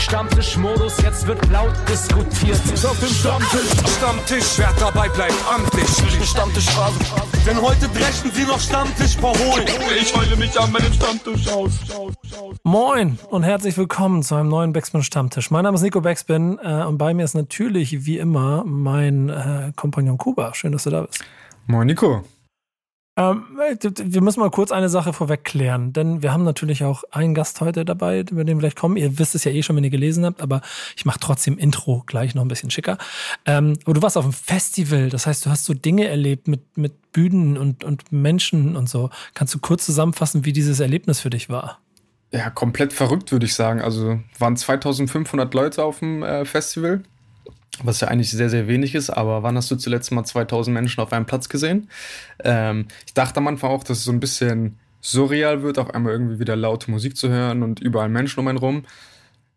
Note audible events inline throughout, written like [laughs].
Stammtischmodus, jetzt wird laut diskutiert. Auf dem Stammtisch, Stammtisch, wer dabei bleibt, amtlich. Stammtisch Phase. Denn heute brechen sie noch Stammtisch verholen. Ich heule mich an meinem Stammtisch aus. Moin und herzlich willkommen zu einem neuen Backspin Stammtisch. Mein Name ist Nico Backspin äh, und bei mir ist natürlich wie immer mein äh, Kompagnon Kuba. Schön, dass du da bist. Moin Nico. Ähm, wir müssen mal kurz eine Sache vorweg klären, denn wir haben natürlich auch einen Gast heute dabei, über den wir gleich kommen. Ihr wisst es ja eh schon, wenn ihr gelesen habt, aber ich mache trotzdem Intro gleich noch ein bisschen schicker. Ähm, aber du warst auf einem Festival, das heißt, du hast so Dinge erlebt mit, mit Bühnen und, und Menschen und so. Kannst du kurz zusammenfassen, wie dieses Erlebnis für dich war? Ja, komplett verrückt, würde ich sagen. Also waren 2500 Leute auf dem äh, Festival was ja eigentlich sehr, sehr wenig ist, aber wann hast du zuletzt mal 2000 Menschen auf einem Platz gesehen? Ähm, ich dachte am Anfang auch, dass es so ein bisschen surreal wird, auf einmal irgendwie wieder laute Musik zu hören und überall Menschen um einen rum.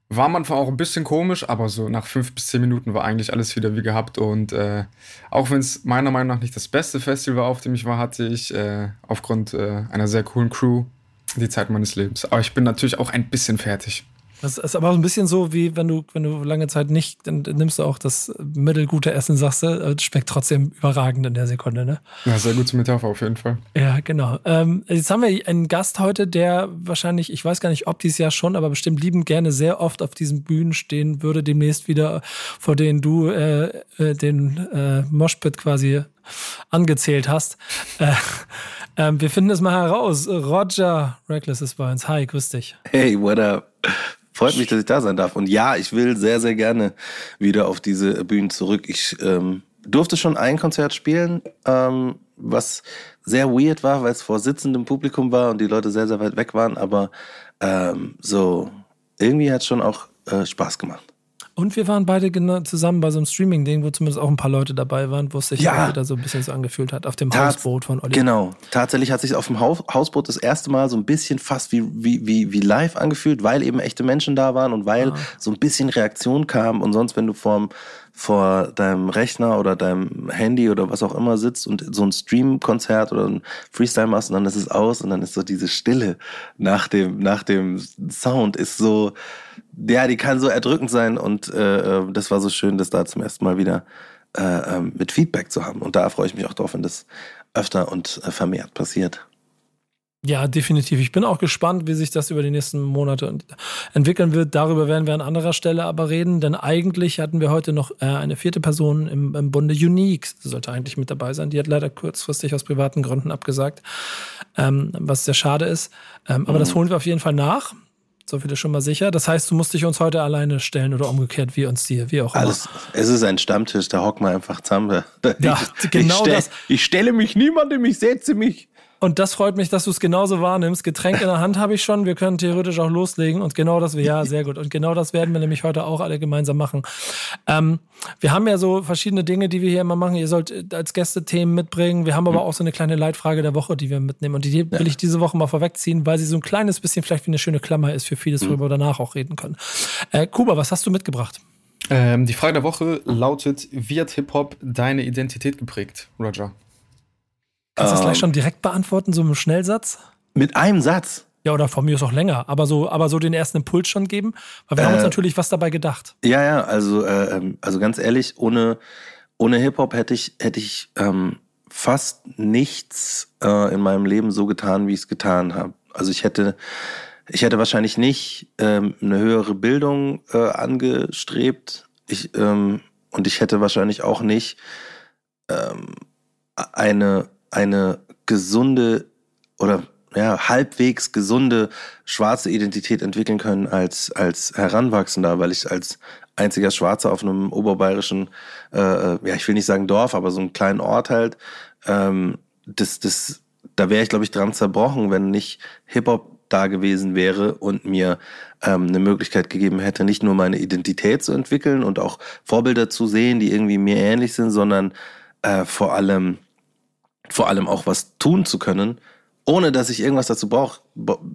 War am Anfang auch ein bisschen komisch, aber so nach fünf bis zehn Minuten war eigentlich alles wieder wie gehabt. Und äh, auch wenn es meiner Meinung nach nicht das beste Festival war, auf dem ich war, hatte ich äh, aufgrund äh, einer sehr coolen Crew die Zeit meines Lebens. Aber ich bin natürlich auch ein bisschen fertig. Das ist aber so ein bisschen so, wie wenn du, wenn du lange Zeit nicht, dann nimmst du auch das mittelgute Essen, sagst du, schmeckt trotzdem überragend in der Sekunde, ne? Ja, sehr gute Metapher auf jeden Fall. Ja, genau. Ähm, jetzt haben wir einen Gast heute, der wahrscheinlich, ich weiß gar nicht, ob dieses Jahr schon, aber bestimmt liebend gerne sehr oft auf diesen Bühnen stehen würde, demnächst wieder, vor denen du äh, äh, den äh, Moshpit quasi angezählt hast. Äh, äh, wir finden es mal heraus. Roger Reckless ist bei uns. Hi, grüß dich. Hey, what up? Freut mich, dass ich da sein darf. Und ja, ich will sehr, sehr gerne wieder auf diese Bühnen zurück. Ich ähm, durfte schon ein Konzert spielen, ähm, was sehr weird war, weil es vor sitzendem Publikum war und die Leute sehr, sehr weit weg waren. Aber ähm, so, irgendwie hat es schon auch äh, Spaß gemacht. Und wir waren beide genau zusammen bei so einem Streaming-Ding, wo zumindest auch ein paar Leute dabei waren, wo es sich ja. wieder so ein bisschen so angefühlt hat, auf dem Tats Hausboot von Olli. Genau. Tatsächlich hat sich auf dem Haus Hausboot das erste Mal so ein bisschen fast wie, wie, wie, wie live angefühlt, weil eben echte Menschen da waren und weil ah. so ein bisschen Reaktion kam. Und sonst, wenn du vorm vor deinem Rechner oder deinem Handy oder was auch immer sitzt und so ein Stream-Konzert oder ein Freestyle machst und dann ist es aus und dann ist so diese Stille nach dem, nach dem Sound ist so, ja, die kann so erdrückend sein und äh, äh das war so schön, das da zum ersten Mal wieder äh, ähm, mit Feedback zu haben. Und da freue ich mich auch drauf, wenn das öfter und äh, vermehrt passiert. Ja, definitiv. Ich bin auch gespannt, wie sich das über die nächsten Monate entwickeln wird. Darüber werden wir an anderer Stelle aber reden, denn eigentlich hatten wir heute noch äh, eine vierte Person im, im Bunde Unique, die sollte eigentlich mit dabei sein. Die hat leider kurzfristig aus privaten Gründen abgesagt, ähm, was sehr schade ist. Ähm, aber mhm. das holen wir auf jeden Fall nach. So viel ist schon mal sicher. Das heißt, du musst dich uns heute alleine stellen oder umgekehrt, wie uns dir, wie auch immer. Alles, es ist ein Stammtisch, da hocken wir einfach zusammen. [laughs] Ja, ich, genau ich stell, das. Ich stelle mich niemandem, ich setze mich. Und das freut mich, dass du es genauso wahrnimmst. Getränk in der Hand habe ich schon. Wir können theoretisch auch loslegen. Und genau das, ja, sehr gut. Und genau das werden wir nämlich heute auch alle gemeinsam machen. Ähm, wir haben ja so verschiedene Dinge, die wir hier immer machen. Ihr sollt als Gäste Themen mitbringen. Wir haben aber auch so eine kleine Leitfrage der Woche, die wir mitnehmen. Und die will ich diese Woche mal vorwegziehen, weil sie so ein kleines bisschen vielleicht wie eine schöne Klammer ist für vieles, worüber wir danach auch reden können. Äh, Kuba, was hast du mitgebracht? Ähm, die Frage der Woche lautet: Wie hat Hip-Hop deine Identität geprägt, Roger? Kannst du das gleich ähm. schon direkt beantworten, so im Schnellsatz? Mit einem Satz? Ja, oder von mir ist auch länger, aber so, aber so den ersten Impuls schon geben, weil wir äh, haben uns äh. natürlich was dabei gedacht. Ja, ja, also, äh, ähm, also ganz ehrlich, ohne, ohne Hip-Hop hätte ich, hätte ich ähm, fast nichts äh, in meinem Leben so getan, wie ich es getan habe. Also ich hätte, ich hätte wahrscheinlich nicht ähm, eine höhere Bildung äh, angestrebt. Ich, ähm, und ich hätte wahrscheinlich auch nicht ähm, eine eine gesunde oder ja, halbwegs gesunde schwarze Identität entwickeln können als, als Heranwachsender, weil ich als einziger Schwarzer auf einem oberbayerischen, äh, äh ja, ich will nicht sagen Dorf, aber so einen kleinen Ort halt, ähm, das, das, da wäre ich, glaube ich, dran zerbrochen, wenn nicht Hip-Hop da gewesen wäre und mir ähm, eine Möglichkeit gegeben hätte, nicht nur meine Identität zu entwickeln und auch Vorbilder zu sehen, die irgendwie mir ähnlich sind, sondern äh, vor allem vor allem auch was tun zu können, ohne dass ich irgendwas dazu brauche.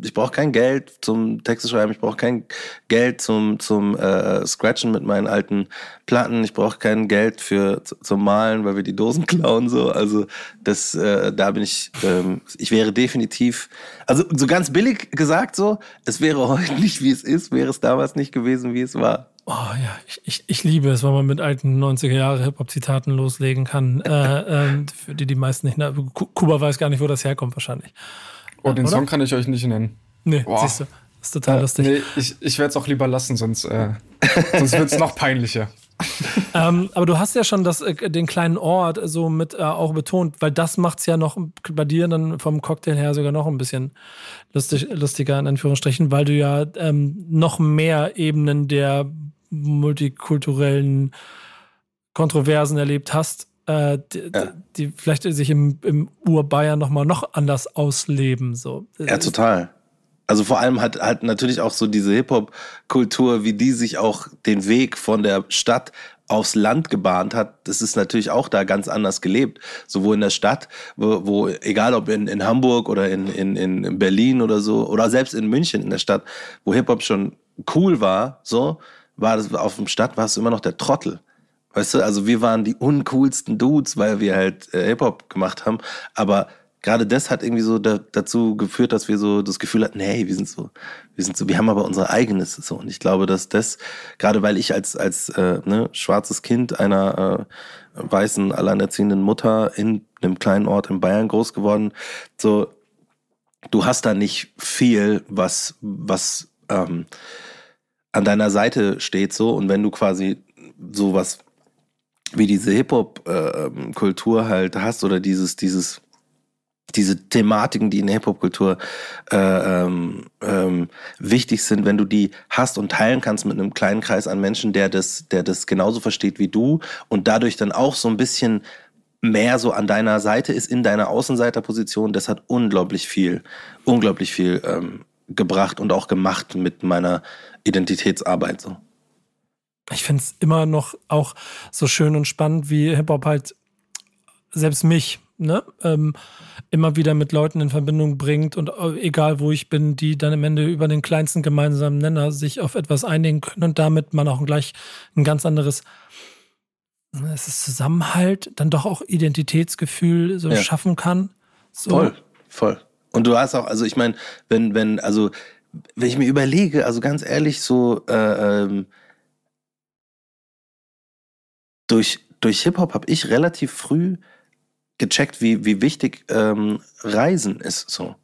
Ich brauche kein Geld zum Texte schreiben, ich brauche kein Geld zum, zum äh, Scratchen mit meinen alten Platten, ich brauche kein Geld für zum Malen, weil wir die Dosen [laughs] klauen. So. Also das, äh, da bin ich, ähm, ich wäre definitiv, also so ganz billig gesagt so, es wäre [laughs] heute nicht, wie es ist, wäre es damals nicht gewesen, wie es war. Oh ja, ich, ich, ich liebe es, wenn man mit alten 90er Jahre Hip-Hop-Zitaten loslegen kann. [laughs] äh, äh, für die die meisten nicht. Na, Kuba weiß gar nicht, wo das herkommt, wahrscheinlich. Oh, den Oder? Song kann ich euch nicht nennen. Nee, Boah. siehst du. Das ist total äh, lustig. Nee, ich, ich werde es auch lieber lassen, sonst, äh, [laughs] sonst wird es noch peinlicher. [laughs] ähm, aber du hast ja schon das, äh, den kleinen Ort so mit äh, auch betont, weil das macht es ja noch bei dir dann vom Cocktail her sogar noch ein bisschen lustig, lustiger in Anführungsstrichen, weil du ja ähm, noch mehr Ebenen der multikulturellen Kontroversen erlebt hast, äh, die, ja. die, vielleicht sich im, im Urbayern nochmal noch anders ausleben. So. Ja, total. Also vor allem hat halt natürlich auch so diese Hip-Hop-Kultur, wie die sich auch den Weg von der Stadt aufs Land gebahnt hat, das ist natürlich auch da ganz anders gelebt. Sowohl in der Stadt, wo, wo egal ob in, in Hamburg oder in, in, in Berlin oder so, oder selbst in München in der Stadt, wo Hip-Hop schon cool war, so, war das auf dem Stadt, warst du immer noch der Trottel. Weißt du, also wir waren die uncoolsten Dudes, weil wir halt äh, Hip-Hop gemacht haben. Aber gerade das hat irgendwie so da, dazu geführt, dass wir so das Gefühl hatten, hey, wir sind so, wir sind so, wir haben aber unser eigenes so. Und ich glaube, dass das, gerade weil ich als, als äh, ne, schwarzes Kind einer äh, weißen, alleinerziehenden Mutter in einem kleinen Ort in Bayern groß geworden, so, du hast da nicht viel, was, was ähm, an deiner Seite steht so und wenn du quasi sowas wie diese Hip-Hop-Kultur äh, halt hast oder dieses, dieses, diese Thematiken, die in der Hip-Hop-Kultur äh, ähm, ähm, wichtig sind, wenn du die hast und teilen kannst mit einem kleinen Kreis an Menschen, der das, der das genauso versteht wie du und dadurch dann auch so ein bisschen mehr so an deiner Seite ist, in deiner Außenseiterposition, das hat unglaublich viel, unglaublich viel ähm, gebracht und auch gemacht mit meiner Identitätsarbeit so. Ich finde es immer noch auch so schön und spannend, wie Hip-Hop halt selbst mich ne, ähm, immer wieder mit Leuten in Verbindung bringt und äh, egal wo ich bin, die dann am Ende über den kleinsten gemeinsamen Nenner sich auf etwas einigen können und damit man auch gleich ein ganz anderes ne, es ist Zusammenhalt, dann doch auch Identitätsgefühl so ja. schaffen kann. So. Voll, voll. Und du hast auch, also ich meine, wenn, wenn, also wenn ich mir überlege, also ganz ehrlich, so äh, ähm, durch, durch Hip-Hop habe ich relativ früh gecheckt, wie, wie wichtig ähm, Reisen ist so.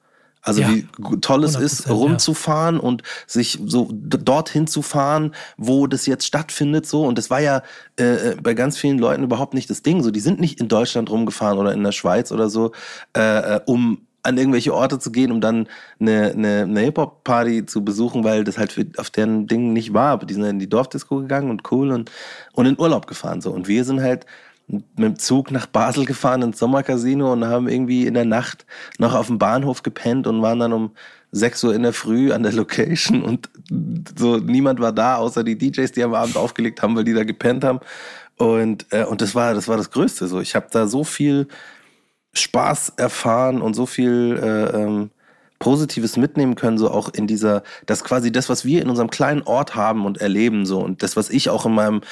Also ja, wie toll es ist, rumzufahren ja. und sich so dorthin zu fahren, wo das jetzt stattfindet so. Und das war ja äh, äh, bei ganz vielen Leuten überhaupt nicht das Ding. So, die sind nicht in Deutschland rumgefahren oder in der Schweiz oder so, äh, äh um an irgendwelche Orte zu gehen, um dann eine, eine, eine Hip-Hop-Party zu besuchen, weil das halt für, auf deren Ding nicht war. Aber die sind in die Dorfdisco gegangen und cool und, und in Urlaub gefahren. So. Und wir sind halt mit dem Zug nach Basel gefahren ins Sommercasino und haben irgendwie in der Nacht noch auf dem Bahnhof gepennt und waren dann um 6 Uhr in der Früh an der Location und so niemand war da, außer die DJs, die am Abend aufgelegt haben, weil die da gepennt haben. Und, äh, und das war, das war das Größte. So, ich habe da so viel Spaß erfahren und so viel äh, ähm, Positives mitnehmen können, so auch in dieser, das quasi das, was wir in unserem kleinen Ort haben und erleben, so. Und das, was ich auch in meinem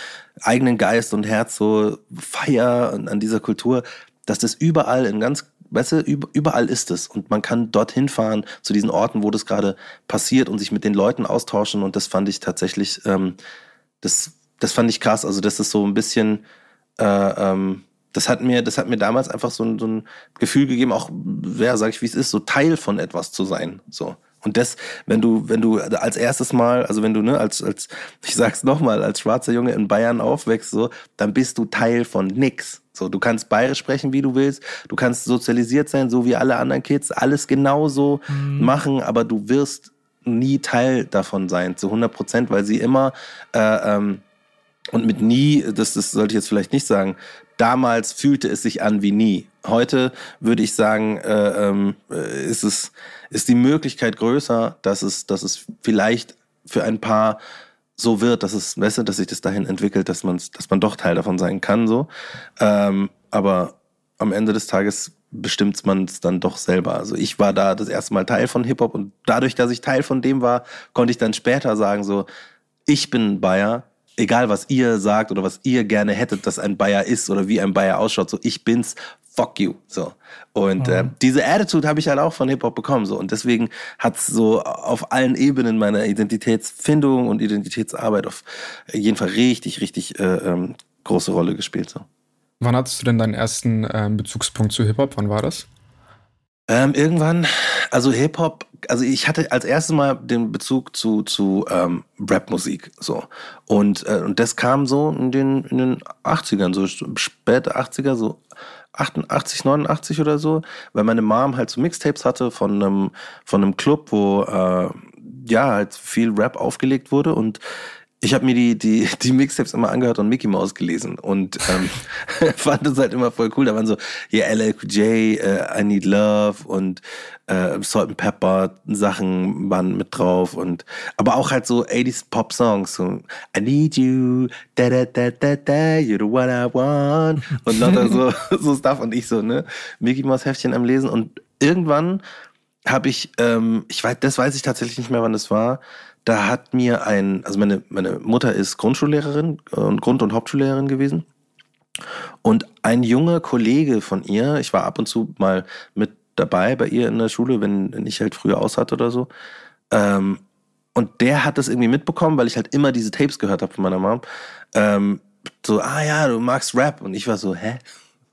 eigenen Geist und Herz so feier an, dieser Kultur, dass das überall in ganz, weißt du, überall ist es. Und man kann dorthin fahren zu diesen Orten, wo das gerade passiert und sich mit den Leuten austauschen. Und das fand ich tatsächlich, ähm, das, das fand ich krass, also das ist so ein bisschen, äh, ähm, das hat mir, das hat mir damals einfach so ein, so ein Gefühl gegeben, auch, ja, sag ich wie es ist, so Teil von etwas zu sein. So. Und das, wenn du, wenn du als erstes Mal, also wenn du, ne, als, als, ich sag's nochmal, als schwarzer Junge in Bayern aufwächst, so, dann bist du Teil von nix. So, du kannst bayerisch sprechen, wie du willst, du kannst sozialisiert sein, so wie alle anderen Kids, alles genauso mhm. machen, aber du wirst nie Teil davon sein, zu 100 Prozent, weil sie immer, äh, ähm, und mit nie, das, das sollte ich jetzt vielleicht nicht sagen, damals fühlte es sich an wie nie. Heute würde ich sagen, äh, ähm, äh, ist es ist die Möglichkeit größer, dass es dass es vielleicht für ein paar so wird, dass es, weißt dass sich das dahin entwickelt, dass man dass man doch Teil davon sein kann so. Ähm, aber am Ende des Tages bestimmt man es dann doch selber. Also ich war da das erste Mal Teil von Hip-Hop und dadurch, dass ich Teil von dem war, konnte ich dann später sagen, so, ich bin Bayer, egal was ihr sagt oder was ihr gerne hättet, dass ein Bayer ist oder wie ein Bayer ausschaut, so ich bin's, fuck you. So. Und mhm. äh, diese Attitude habe ich halt auch von Hip-Hop bekommen. So. Und deswegen hat's so auf allen Ebenen meiner Identitätsfindung und Identitätsarbeit auf jeden Fall richtig, richtig äh, ähm, große Rolle gespielt. So. Wann hattest du denn deinen ersten ähm, Bezugspunkt zu Hip-Hop? Wann war das? Ähm, irgendwann, also Hip-Hop, also ich hatte als erstes Mal den Bezug zu, zu ähm, Rap-Musik. So. Und, äh, und das kam so in den, in den 80ern, so späte 80er, so 88, 89 oder so, weil meine Mom halt so Mixtapes hatte von einem, von einem Club, wo äh, ja halt viel Rap aufgelegt wurde und ich habe mir die, die, die Mixtapes immer angehört und Mickey Mouse gelesen und ähm, [laughs] [laughs] fand das halt immer voll cool. Da waren so, ja, yeah, LLQJ, uh, I Need Love und äh, Salt and Pepper Sachen waren mit drauf und aber auch halt so 80s Pop Songs, so I Need You, da da da da da, you're the one I want [laughs] und lauter so, so Stuff und ich so, ne, Mickey Mouse Heftchen am Lesen und irgendwann habe ich, ähm, ich weiß, das weiß ich tatsächlich nicht mehr, wann das war, da hat mir ein, also meine, meine Mutter ist Grundschullehrerin und Grund- und Hauptschullehrerin gewesen. Und ein junger Kollege von ihr, ich war ab und zu mal mit dabei bei ihr in der Schule, wenn, wenn ich halt früher aus hatte oder so. Ähm, und der hat das irgendwie mitbekommen, weil ich halt immer diese Tapes gehört habe von meiner Mom. Ähm, so, ah ja, du magst Rap. Und ich war so, hä?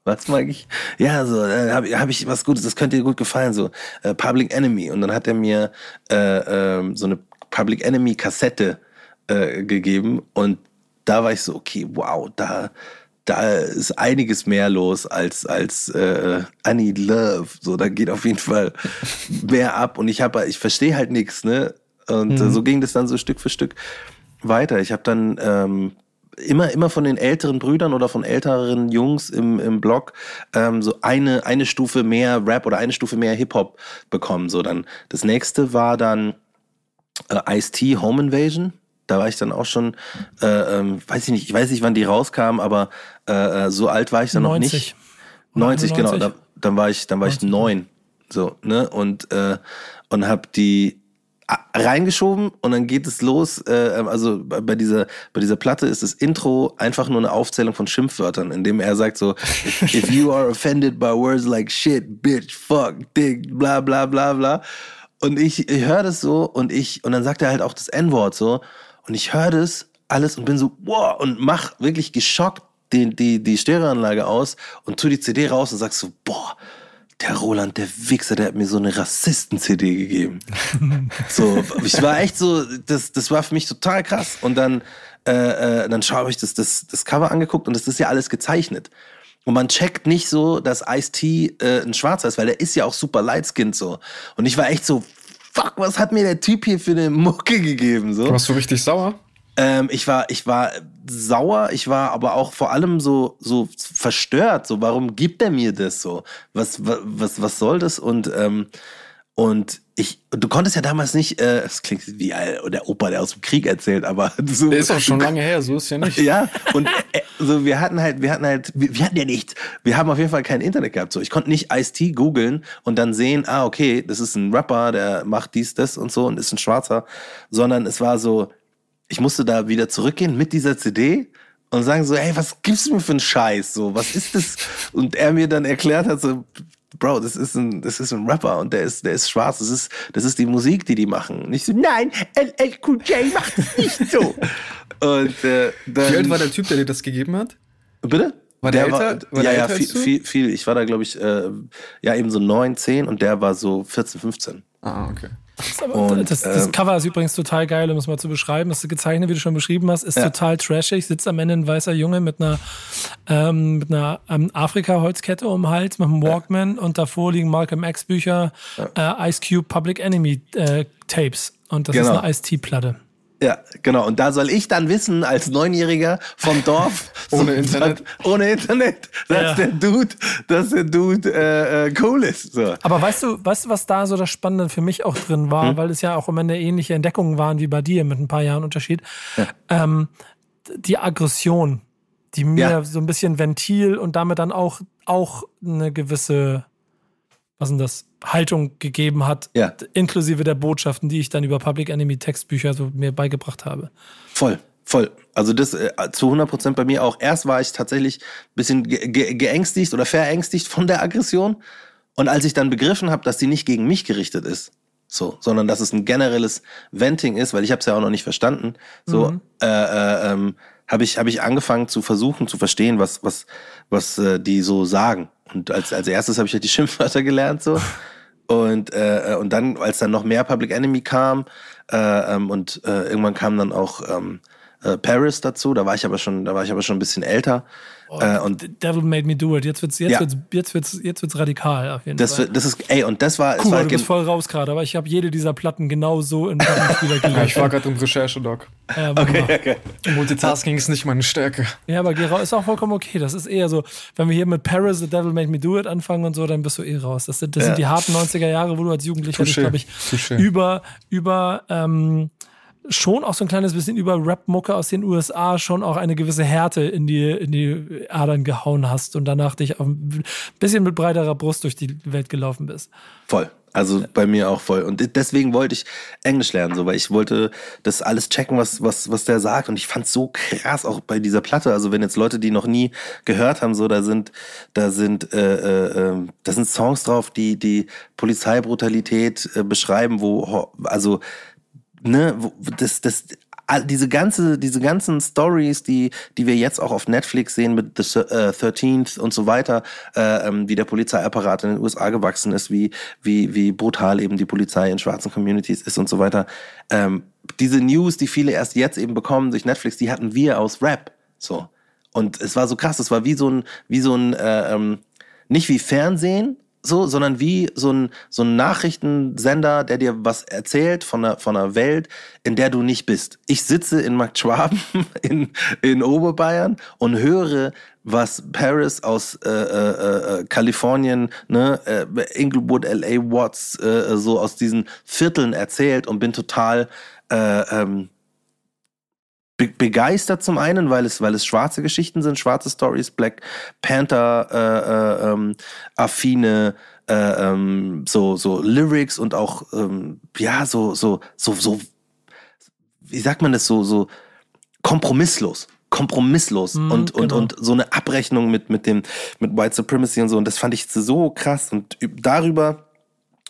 Was mag ich? Ja, so, äh, habe hab ich was Gutes, das könnte dir gut gefallen, so äh, Public Enemy. Und dann hat er mir äh, äh, so eine Public Enemy Kassette äh, gegeben und da war ich so, okay, wow, da, da ist einiges mehr los als als äh, I Need Love. So, da geht auf jeden Fall [laughs] mehr ab. Und ich habe, ich verstehe halt nichts, ne? Und mhm. so ging das dann so Stück für Stück weiter. Ich habe dann ähm, immer immer von den älteren Brüdern oder von älteren Jungs im, im Blog ähm, so eine eine Stufe mehr Rap oder eine Stufe mehr Hip Hop bekommen. So dann das nächste war dann äh, Ice-T Home Invasion. Da war ich dann auch schon, äh, ähm, weiß ich nicht, ich weiß nicht, wann die rauskam, aber äh, äh so alt war ich dann 90. noch nicht. 90, 90 genau. Da, dann war ich, dann war 90. ich neun. So, ne? Und, äh, und hab die reingeschoben und dann geht es los. Äh, also bei dieser, bei dieser Platte ist das Intro einfach nur eine Aufzählung von Schimpfwörtern, in dem er sagt so, if you are offended by words like shit, bitch, fuck, dick, bla bla bla bla. Und ich, ich höre das so und ich, und dann sagt er halt auch das N-Wort so. Und ich höre das alles und bin so, wow, und mach wirklich geschockt die, die, die Stereoanlage aus und tu die CD raus und sag so, boah, der Roland, der Wichser, der hat mir so eine Rassisten-CD gegeben. [laughs] so, ich war echt so, das, das war für mich total krass. Und dann, äh, äh, dann schaue ich das, das, das Cover angeguckt und das ist ja alles gezeichnet. Und man checkt nicht so, dass Ice-T äh, ein Schwarzer ist, weil der ist ja auch super light-skinned so. Und ich war echt so, fuck, was hat mir der Typ hier für eine Mucke gegeben? So. Warst du richtig sauer? Ähm, ich war, ich war sauer, ich war aber auch vor allem so, so verstört. So, warum gibt er mir das so? Was, was, was soll das? Und, ähm, und ich, du konntest ja damals nicht, äh, das klingt wie der Opa, der aus dem Krieg erzählt, aber [laughs] so. Der ist auch schon lange her, so ist ja nicht. ja, und äh, so, wir hatten halt, wir hatten halt, wir, wir, hatten ja nicht, wir haben auf jeden Fall kein Internet gehabt. So, ich konnte nicht Ice-T googeln und dann sehen, ah, okay, das ist ein Rapper, der macht dies, das und so und ist ein Schwarzer, sondern es war so, ich musste da wieder zurückgehen mit dieser CD und sagen so, hey, was gibst du mir für einen Scheiß? So, was ist das? Und er mir dann erklärt hat, so, Bro, das ist ein, das ist ein Rapper und der ist, der ist schwarz. Das ist, das ist die Musik, die die machen. Nicht so, nein, LLQJ macht es nicht so. [laughs] und äh, dann, Wie alt war der Typ, der dir das gegeben hat? Bitte? War der, der älter? War, war ja, der ja, viel, viel, viel. Ich war da, glaube ich, äh, ja, eben so 9, 10 und der war so 14, 15. Ah, okay. Und, das, das ähm, Cover ist übrigens total geil, um es mal zu beschreiben. Das gezeichnet, wie du schon beschrieben hast, ist ja. total trashig. Sitzt am Ende ein weißer Junge mit einer, ähm, mit einer ähm, Afrika-Holzkette um den Hals, mit einem Walkman ja. und davor liegen Malcolm X-Bücher, ja. äh, Ice Cube Public Enemy äh, Tapes. Und das genau. ist eine Ice-T-Platte. Ja, genau. Und da soll ich dann wissen, als Neunjähriger vom Dorf, [laughs] ohne [laughs] Internet, ohne Internet, dass ja. der Dude, dass der Dude äh, äh, cool ist. So. Aber weißt du, weißt du, was da so das Spannende für mich auch drin war, hm? weil es ja auch immer eine ähnliche Entdeckungen waren wie bei dir mit ein paar Jahren Unterschied. Ja. Ähm, die Aggression, die mir ja. so ein bisschen Ventil und damit dann auch auch eine gewisse was denn das, Haltung gegeben hat, Ja. inklusive der Botschaften, die ich dann über Public Enemy Textbücher so mir beigebracht habe. Voll, voll. Also das äh, zu 100 Prozent bei mir auch. Erst war ich tatsächlich ein bisschen ge ge geängstigt oder verängstigt von der Aggression. Und als ich dann begriffen habe, dass die nicht gegen mich gerichtet ist, so, sondern dass es ein generelles Venting ist, weil ich habe es ja auch noch nicht verstanden, so äh, äh, ähm, habe ich habe ich angefangen zu versuchen zu verstehen, was was was äh, die so sagen. Und als als erstes habe ich halt die [laughs] Schimpfwörter gelernt so. Und, äh, und dann, als dann noch mehr Public Enemy kam äh, ähm, und äh, irgendwann kam dann auch ähm, äh, Paris dazu, da war ich aber schon, da war ich aber schon ein bisschen älter. Äh, und Devil Made Me Do It. Jetzt wird's, jetzt Ja. wird's, jetzt wird's, jetzt wird's radikal auf jeden das, Fall. das ist, ey, und das war, es Cool, war du bist voll raus gerade, aber ich habe jede dieser Platten genau so in Plattenspieler Ja, gelegt. ich war gerade im Recherche-Doc. Ja, okay. okay. Multitasking ist nicht meine Stärke. ja, aber geh raus, ist auch vollkommen okay. Das ist eher so, wenn wir hier mit Paris, The Devil Made Me Do It anfangen und so, dann bist du eh raus. Das sind, das Ja. sind die harten 90er Jahre, wo du als Jugendlicher glaube ich, touché. über, über, ähm, schon auch so ein kleines bisschen über Rap-Mucke aus den USA schon auch eine gewisse Härte in die, in die Adern gehauen hast und danach dich auf ein bisschen mit breiterer Brust durch die Welt gelaufen bist. Voll. Also bei mir auch voll. Und deswegen wollte ich Englisch lernen, so, weil ich wollte das alles checken, was, was, was der sagt. Und ich fand's so krass, auch bei dieser Platte. Also wenn jetzt Leute, die noch nie gehört haben, so, da sind, da sind, äh, äh, ähm, da sind Songs drauf, die, die Polizeibrutalität äh, beschreiben, wo, also, ne, das, das, diese ganze, diese ganzen Stories, die, die wir jetzt auch auf Netflix sehen mit The äh, 13th und so weiter, äh, ähm, wie der Polizeiapparat in den USA gewachsen ist, wie, wie, wie brutal eben die Polizei in schwarzen Communities ist und so weiter. Ähm, diese News, die viele erst jetzt eben bekommen durch Netflix, die hatten wir aus Rap. So. Und es war so krass, es war wie so ein, wie so ein, äh, ähm, nicht wie Fernsehen, so, sondern wie so ein, so ein Nachrichtensender, der dir was erzählt von einer, von einer Welt, in der du nicht bist. Ich sitze in Markt Schwaben [laughs] in, in Oberbayern und höre, was Paris aus äh, äh, äh, Kalifornien, ne, äh, Inglewood, LA, Watts, äh, so aus diesen Vierteln erzählt und bin total äh, ähm, begeistert zum einen, weil es, weil es schwarze Geschichten sind, schwarze Stories, Black Panther, äh, äh, ähm, affine, äh, ähm, so, so Lyrics und auch, ähm, ja, so, so, so, so, wie sagt man das, so, so kompromisslos. Kompromisslos Mhm, und, und, genau. und so eine Abrechnung mit, mit dem, mit White Supremacy und so. Und das fand ich so krass. Und üb- darüber,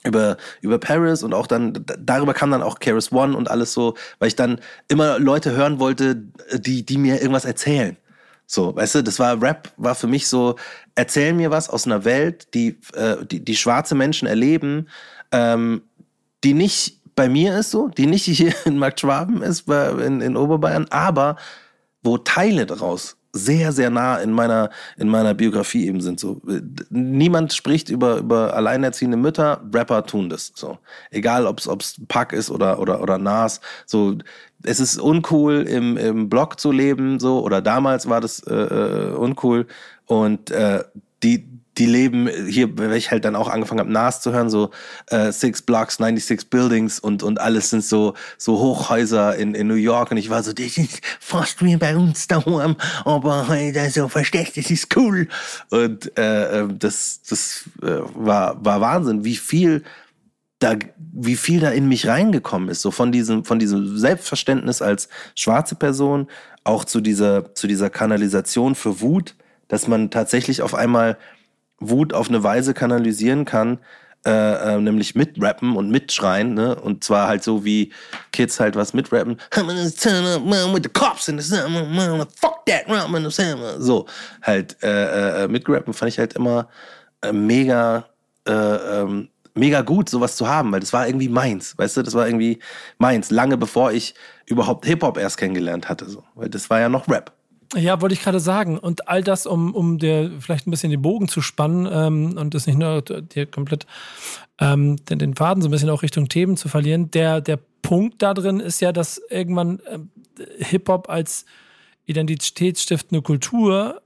über, über Paris und auch dann, darüber kam dann auch Keras One und alles so, weil ich dann immer Leute hören wollte, die, die mir irgendwas erzählen. So, weißt du, das war Rap, war für mich so, erzähl mir was aus einer Welt, die, äh, die, die schwarze Menschen erleben, ähm, die nicht bei mir ist so, die nicht hier in Markt Schwaben ist, in, in Oberbayern, aber wo Teile daraus sehr, sehr nah in meiner, in meiner Biografie eben sind. So, niemand spricht über, über alleinerziehende Mütter, Rapper tun das. So. Egal, ob es Pack ist oder, oder, oder Nas. So, es ist uncool, im, im Block zu leben, so, oder damals war das äh, äh, uncool. Und äh, die, die leben hier, weil ich halt dann auch angefangen habe, Nas zu hören, so äh, Six Blocks, 96 Buildings und, und alles sind so, so Hochhäuser in, in New York und ich war so, das ist fast wie bei uns daheim, aber halt also versteckt, das ist cool. Und äh, äh, das, das äh, war, war Wahnsinn, wie viel da, wie viel da in mich reingekommen ist, so von diesem, von diesem Selbstverständnis als schwarze Person, auch zu dieser, zu dieser Kanalisation für Wut, dass man tatsächlich auf einmal Wut auf eine Weise kanalisieren kann, äh, äh, nämlich mitrappen und mitschreien, ne? Und zwar halt so wie Kids halt was mitrappen. So, halt äh, äh, mitrappen fand ich halt immer äh, mega, äh, ähm, mega gut, sowas zu haben, weil das war irgendwie meins, weißt du, das war irgendwie meins, lange bevor ich überhaupt Hip-Hop erst kennengelernt hatte, so, weil das war ja noch Rap. Ja, wollte ich gerade sagen. Und all das, um, um dir vielleicht ein bisschen den Bogen zu spannen ähm, und das nicht nur dir komplett ähm, den, den Faden so ein bisschen auch Richtung Themen zu verlieren. Der, der Punkt da drin ist ja, dass irgendwann ähm, Hip-Hop als identitätsstiftende Kultur,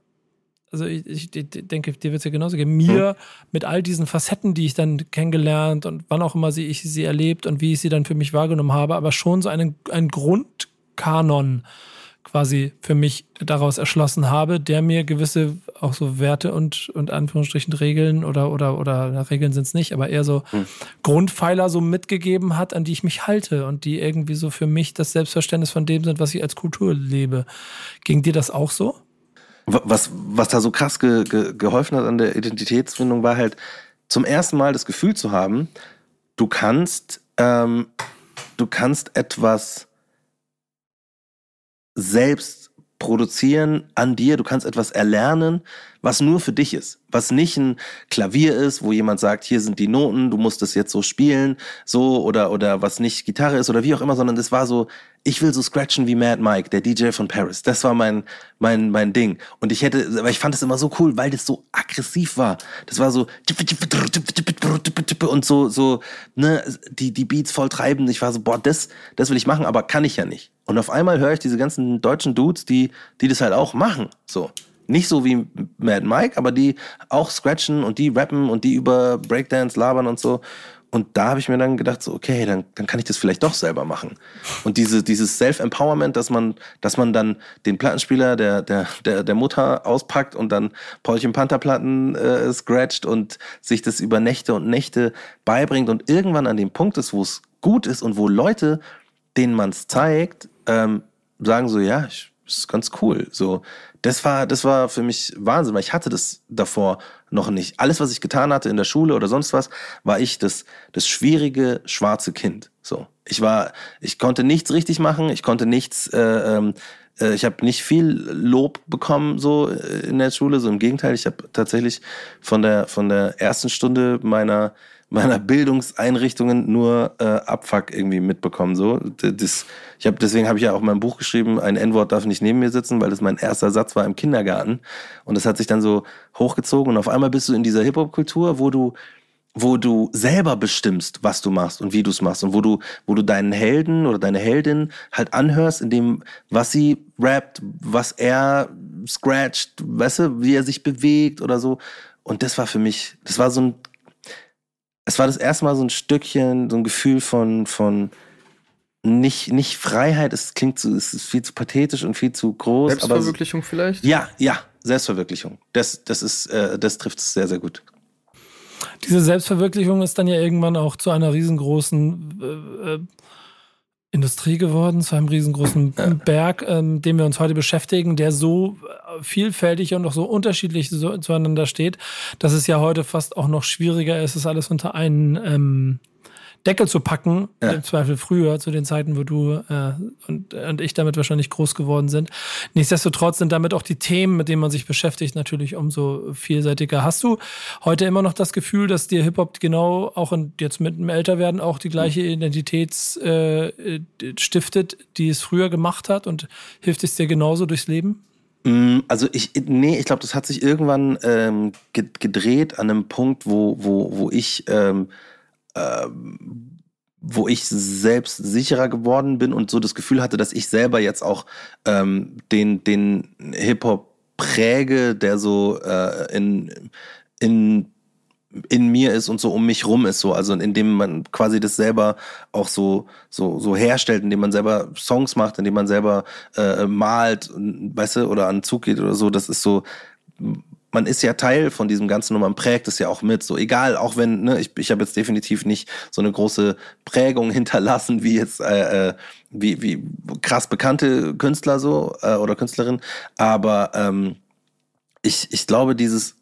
also ich, ich denke, dir wird es ja genauso gehen, mir mit all diesen Facetten, die ich dann kennengelernt und wann auch immer sie, ich sie erlebt und wie ich sie dann für mich wahrgenommen habe, aber schon so einen, einen Grundkanon quasi für mich daraus erschlossen habe, der mir gewisse auch so Werte und, und Anführungsstrichen Regeln oder, oder, oder na, Regeln sind es nicht, aber eher so hm. Grundpfeiler so mitgegeben hat, an die ich mich halte und die irgendwie so für mich das Selbstverständnis von dem sind, was ich als Kultur lebe. Ging dir das auch so? Was, was da so krass ge, ge, geholfen hat an der Identitätsfindung, war halt zum ersten Mal das Gefühl zu haben, du kannst, ähm, du kannst etwas selbst produzieren an dir, du kannst etwas erlernen, was nur für dich ist, was nicht ein Klavier ist, wo jemand sagt, hier sind die Noten, du musst es jetzt so spielen, so oder oder was nicht Gitarre ist oder wie auch immer, sondern es war so, ich will so scratchen wie Mad Mike, der DJ von Paris. Das war mein mein mein Ding und ich hätte, aber ich fand es immer so cool, weil das so aggressiv war. Das war so und so so ne die die Beats voll treiben. Ich war so, boah, das das will ich machen, aber kann ich ja nicht. Und auf einmal höre ich diese ganzen deutschen Dudes, die die das halt auch machen, so. Nicht so wie Mad Mike, aber die auch scratchen und die rappen und die über Breakdance labern und so. Und da habe ich mir dann gedacht, so, okay, dann, dann kann ich das vielleicht doch selber machen. Und diese, dieses Self-Empowerment, dass man, dass man dann den Plattenspieler der, der, der, der Mutter auspackt und dann Paulchen Pantherplatten äh, scratcht und sich das über Nächte und Nächte beibringt und irgendwann an dem Punkt ist, wo es gut ist und wo Leute, denen man es zeigt, ähm, sagen so, ja, ich, ist ganz cool. So, das war, das war für mich Wahnsinn, weil ich hatte das davor noch nicht. Alles, was ich getan hatte in der Schule oder sonst was, war ich das, das schwierige schwarze Kind. So, ich war, ich konnte nichts richtig machen, ich konnte nichts, äh, ähm, äh, ich habe nicht viel Lob bekommen so äh, in der Schule. So im Gegenteil, ich habe tatsächlich von der von der ersten Stunde meiner meiner Bildungseinrichtungen nur äh, Abfuck irgendwie mitbekommen. So, das, ich habe deswegen habe ich ja auch mein Buch geschrieben. Ein N-Wort darf nicht neben mir sitzen, weil das mein erster Satz war im Kindergarten. Und das hat sich dann so hochgezogen und auf einmal bist du in dieser Hip-Hop-Kultur, wo du wo du selber bestimmst, was du machst und wie du es machst und wo du, wo du deinen Helden oder deine Heldin halt anhörst, in dem, was sie rappt, was er scratcht, weißt du, wie er sich bewegt oder so. Und das war für mich, das war so ein es war das erste Mal so ein Stückchen, so ein Gefühl von, von nicht, nicht Freiheit, es klingt zu, es ist viel zu pathetisch und viel zu groß. Selbstverwirklichung aber, vielleicht? Ja, ja, Selbstverwirklichung. Das, das ist, äh, das trifft es sehr, sehr gut. Diese Selbstverwirklichung ist dann ja irgendwann auch zu einer riesengroßen äh, äh Industrie geworden, zu einem riesengroßen Berg, ähm, dem wir uns heute beschäftigen, der so äh, vielfältig und auch so unterschiedlich so, zueinander steht, dass es ja heute fast auch noch schwieriger ist, es alles unter einen ähm, Deckel zu packen, ja. im Zweifel früher, zu den Zeiten, wo du äh, und, und ich damit wahrscheinlich groß geworden sind. Nichtsdestotrotz sind damit auch die Themen, mit denen man sich beschäftigt, natürlich umso vielseitiger. Hast du heute immer noch das Gefühl, dass dir Hip-Hop genau auch in, jetzt mit dem Älterwerden auch die gleiche Identität äh, stiftet, die es früher gemacht hat und hilft es dir genauso durchs Leben? Mm, also ich, nee, ich glaube, das hat sich irgendwann ähm, gedreht an einem Punkt, wo, wo, wo ich ähm, ähm, wo ich selbst sicherer geworden bin und so das Gefühl hatte, dass ich selber jetzt auch ähm, den, den Hip-Hop präge, der so äh, in, in, in mir ist und so um mich rum ist, so, also indem man quasi das selber auch so, so, so herstellt, indem man selber Songs macht, indem man selber äh, malt, weißt du, oder an Zug geht oder so, das ist so, man ist ja Teil von diesem Ganzen und man prägt es ja auch mit. So egal, auch wenn, ne, ich, ich habe jetzt definitiv nicht so eine große Prägung [laughs] hinterlassen wie jetzt äh, äh, wie, wie krass bekannte Künstler so äh, oder Künstlerin. Aber ähm, ich, ich glaube, dieses,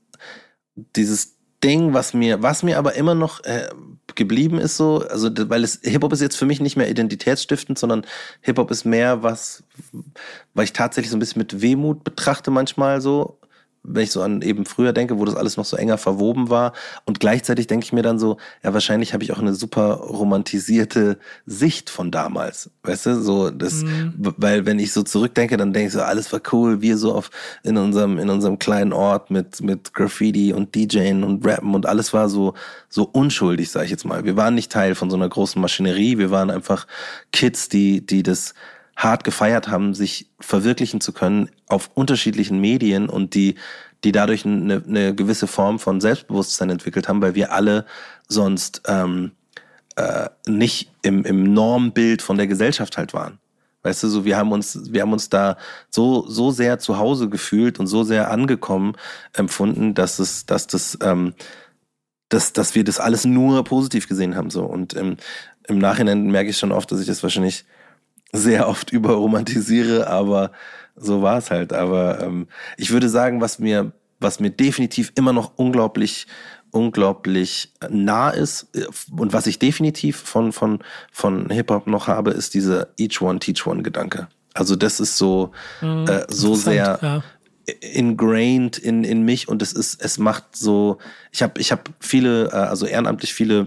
dieses Ding, was mir, was mir aber immer noch äh, geblieben ist, so, also weil es Hip-Hop ist jetzt für mich nicht mehr identitätsstiftend, sondern Hip-Hop ist mehr was, weil ich tatsächlich so ein bisschen mit Wehmut betrachte manchmal so wenn ich so an eben früher denke, wo das alles noch so enger verwoben war. Und gleichzeitig denke ich mir dann so, ja, wahrscheinlich habe ich auch eine super romantisierte Sicht von damals. Weißt du, so das, mhm. weil wenn ich so zurückdenke, dann denke ich so, alles war cool, wir so auf in unserem, in unserem kleinen Ort mit, mit Graffiti und DJing und Rappen und alles war so, so unschuldig, sag ich jetzt mal. Wir waren nicht Teil von so einer großen Maschinerie, wir waren einfach Kids, die, die das hart gefeiert haben, sich verwirklichen zu können auf unterschiedlichen Medien und die, die dadurch eine, eine gewisse Form von Selbstbewusstsein entwickelt haben, weil wir alle sonst ähm, äh, nicht im, im Normbild von der Gesellschaft halt waren. Weißt du, so wir haben uns, wir haben uns da so so sehr zu Hause gefühlt und so sehr angekommen empfunden, dass es, dass das, ähm, dass, dass wir das alles nur positiv gesehen haben so und im, im Nachhinein merke ich schon oft, dass ich das wahrscheinlich sehr oft überromantisiere, aber so war es halt. Aber ähm, ich würde sagen, was mir was mir definitiv immer noch unglaublich unglaublich nah ist äh, und was ich definitiv von, von, von Hip-Hop noch habe, ist dieser Each One, Teach One Gedanke. Also das ist so, mhm, äh, so sehr ja. ingrained in, in mich und es ist, es macht so, ich habe ich hab viele, äh, also ehrenamtlich viele äh,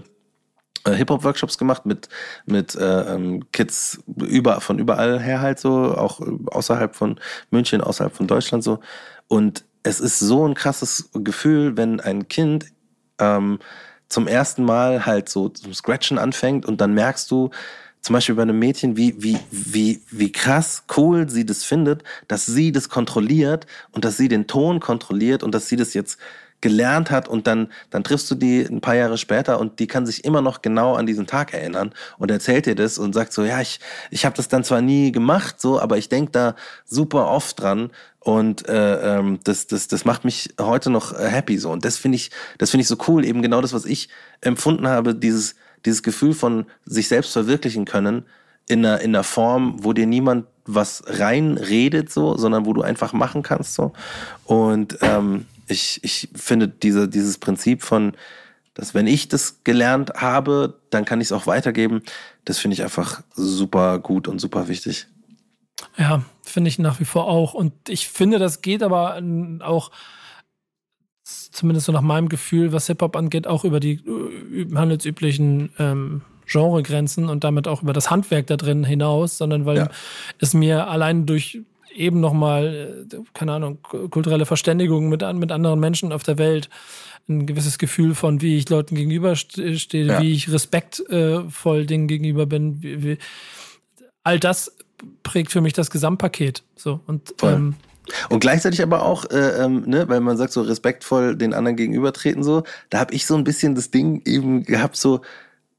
Hip-Hop-Workshops gemacht mit, mit äh, ähm, Kids über, von überall her halt so, auch außerhalb von München, außerhalb von Deutschland so. Und es ist so ein krasses Gefühl, wenn ein Kind ähm, zum ersten Mal halt so zum Scratchen anfängt und dann merkst du, zum Beispiel bei einem Mädchen, wie, wie, wie, wie krass cool sie das findet, dass sie das kontrolliert und dass sie den Ton kontrolliert und dass sie das jetzt gelernt hat und dann, dann triffst du die ein paar Jahre später und die kann sich immer noch genau an diesen Tag erinnern und erzählt dir das und sagt so, ja, ich, ich habe das dann zwar nie gemacht, so, aber ich denk da super oft dran und äh, ähm, das, das, das macht mich heute noch äh, happy so. Und das finde ich, das finde ich so cool, eben genau das, was ich empfunden habe, dieses, dieses Gefühl von sich selbst verwirklichen können in einer, in einer Form, wo dir niemand was reinredet, so, sondern wo du einfach machen kannst. so. Und ähm, ich, ich finde diese, dieses Prinzip von, dass wenn ich das gelernt habe, dann kann ich es auch weitergeben, das finde ich einfach super gut und super wichtig. Ja, finde ich nach wie vor auch. Und ich finde, das geht aber auch, zumindest so nach meinem Gefühl, was Hip-Hop angeht, auch über die äh, handelsüblichen ähm, Genregrenzen und damit auch über das Handwerk da drin hinaus, sondern weil ja. es mir allein durch eben nochmal, äh, keine Ahnung, kulturelle Verständigung mit, mit anderen Menschen auf der Welt ein gewisses Gefühl von, wie ich Leuten gegenüberstehe, ja. wie ich respektvoll Dingen gegenüber bin. Wie, wie, all das prägt für mich das Gesamtpaket. So und ähm, und gleichzeitig aber auch, äh, ähm, ne, weil man sagt so respektvoll den anderen gegenübertreten so, da habe ich so ein bisschen das Ding eben gehabt so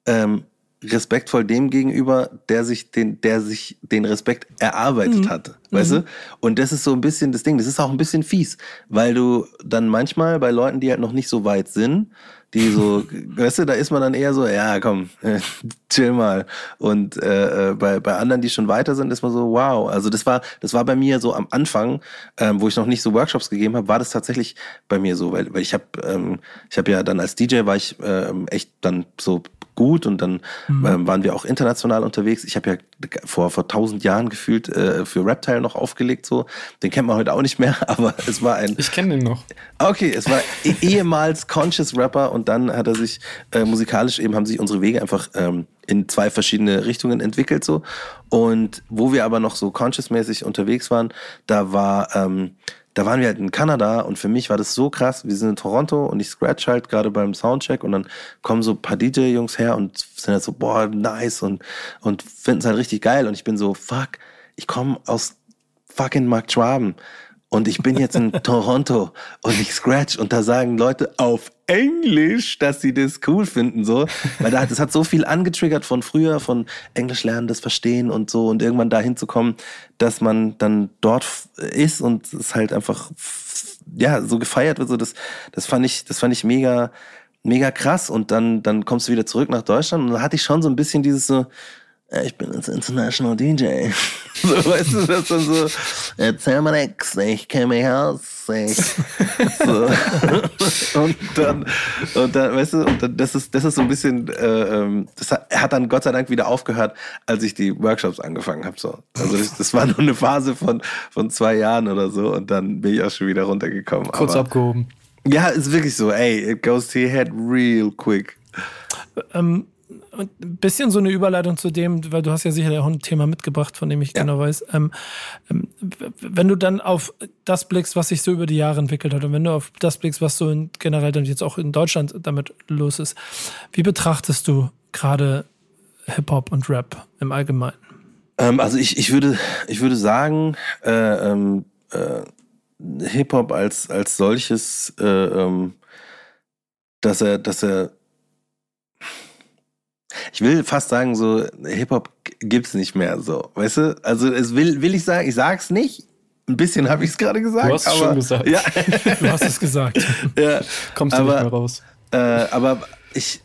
ähm, respektvoll dem gegenüber, der sich den, der sich den Respekt erarbeitet mhm. hatte, weißt mhm. du? Und das ist so ein bisschen das Ding. Das ist auch ein bisschen fies, weil du dann manchmal bei Leuten, die halt noch nicht so weit sind, die so, [laughs] weißt du, da ist man dann eher so, ja, komm, [laughs] chill mal. Und äh, äh, bei, bei anderen, die schon weiter sind, ist man so, wow. Also das war, das war bei mir so am Anfang, ähm, wo ich noch nicht so Workshops gegeben habe, war das tatsächlich bei mir so, weil, weil ich habe, ähm, ich habe ja dann als DJ war ich ähm, echt dann so gut und dann mhm. ähm, waren wir auch international unterwegs. Ich habe ja vor vor tausend Jahren gefühlt äh, für Reptile noch aufgelegt so. Den kennt man heute auch nicht mehr, [laughs] aber es war ein. Ich kenne den noch. Okay, es war e ehemals Conscious Rapper und dann hat er sich äh, musikalisch eben haben sich unsere Wege einfach ähm, in zwei verschiedene Richtungen entwickelt so. Und wo wir aber noch so conscious-mäßig unterwegs waren, da war ähm, da waren wir halt in Kanada und für mich war das so krass. Wir sind in Toronto und ich scratch halt gerade beim Soundcheck und dann kommen so ein paar DJ-Jungs her und sind halt so, boah, nice und, und finden es halt richtig geil. Und ich bin so, fuck, ich komme aus fucking Mark Schwaben und ich bin jetzt in [laughs] Toronto und ich scratch und da sagen Leute auf Englisch, dass sie das cool finden, so. Weil da, das hat so viel angetriggert von früher, von Englisch lernen, das verstehen und so und irgendwann dahin zu kommen, dass man dann dort ist und es halt einfach, ja, so gefeiert wird, so das, das fand ich, das fand ich mega, mega krass und dann, dann kommst du wieder zurück nach Deutschland und da hatte ich schon so ein bisschen dieses so, ich bin jetzt International DJ. [laughs] so, weißt du, das dann so, erzähl mal nix, ich kenne mich aus. Ich. [laughs] So. und dann, und dann, weißt du, und dann, das ist, das ist so ein bisschen, äh, ähm, das hat, hat dann Gott sei Dank wieder aufgehört, als ich die Workshops angefangen habe. So. Also das, das war nur eine Phase von, von zwei Jahren oder so und dann bin ich auch schon wieder runtergekommen. Kurz Aber, abgehoben. Ja, ist wirklich so, ey, it goes to your head real quick. Ähm, ein bisschen so eine Überleitung zu dem, weil du hast ja sicher auch ein Thema mitgebracht, von dem ich ja. genau weiß. Ähm, ähm, wenn du dann auf das blickst, was sich so über die Jahre entwickelt hat und wenn du auf das blickst, was so in, generell dann jetzt auch in Deutschland damit los ist, wie betrachtest du gerade Hip-Hop und Rap im Allgemeinen? Ähm, also ich, ich, würde, ich würde sagen, äh, ähm, äh, Hip-Hop als, als solches, äh, ähm, dass er, dass er ich will fast sagen, so Hip-Hop gibt's nicht mehr so, weißt du? Also es will, will ich sagen, ich sag's nicht. Ein bisschen habe ich es gerade gesagt. Du hast es schon gesagt. Ja. [laughs] Du hast es gesagt. ja. Kommst du aber, nicht mehr raus. Äh, aber ich,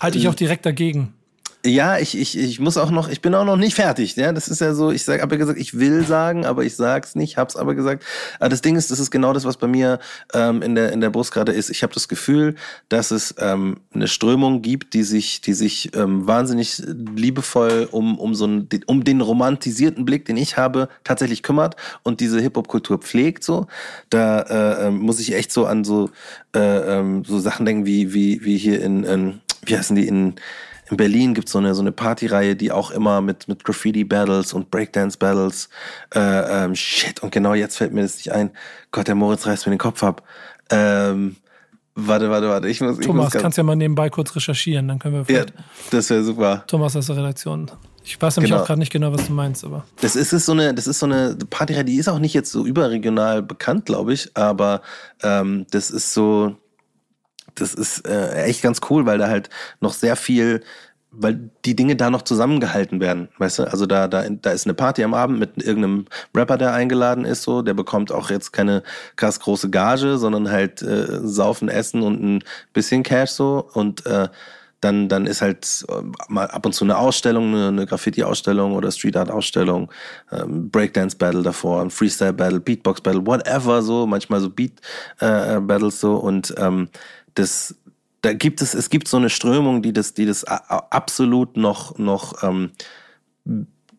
Halte ich auch direkt dagegen. Ja, ich, ich, ich muss auch noch, ich bin auch noch nicht fertig. Ja, das ist ja so, ich sag, habe ja gesagt, ich will sagen, aber ich sag's nicht, hab's aber gesagt. Aber das Ding ist, das ist genau das, was bei mir ähm, in der in der Brust gerade ist. Ich habe das Gefühl, dass es ähm, eine Strömung gibt, die sich, die sich ähm, wahnsinnig liebevoll um um so einen, um den romantisierten Blick, den ich habe, tatsächlich kümmert und diese Hip Hop Kultur pflegt. So, da äh, ähm, muss ich echt so an so äh, ähm, so Sachen denken wie wie wie hier in, in wie heißen die in in Berlin gibt so es eine, so eine Partyreihe, die auch immer mit, mit Graffiti-Battles und Breakdance-Battles, äh, ähm, shit, und genau jetzt fällt mir das nicht ein. Gott, der Moritz reißt mir den Kopf ab. Ähm, warte, warte, warte, ich muss... Thomas, ich muss kannst ja mal nebenbei kurz recherchieren, dann können wir... Ja, das wäre super. Thomas aus der Redaktion. Ich weiß nämlich Genau. auch gerade nicht genau, was du meinst, aber... Das ist, ist so eine, das ist so eine Partyreihe, die ist auch nicht jetzt so überregional bekannt, glaube ich, aber ähm, das ist so, das ist äh, echt ganz cool, weil da halt noch sehr viel, weil die Dinge da noch zusammengehalten werden, weißt du? Also da, da, da ist eine Party am Abend mit irgendeinem Rapper, der eingeladen ist, so, der bekommt auch jetzt keine krass große Gage, sondern halt äh, saufen, essen und ein bisschen Cash so und äh, dann, dann ist halt äh, mal ab und zu eine Ausstellung, eine, Graffiti-Ausstellung oder Street Art-Ausstellung, ähm, Breakdance-Battle davor, ein Freestyle-Battle, Beatbox-Battle, whatever, so, manchmal so Beat-Battles so und ähm, das, da gibt es, es gibt so eine Strömung, die das, die das absolut noch, noch ähm,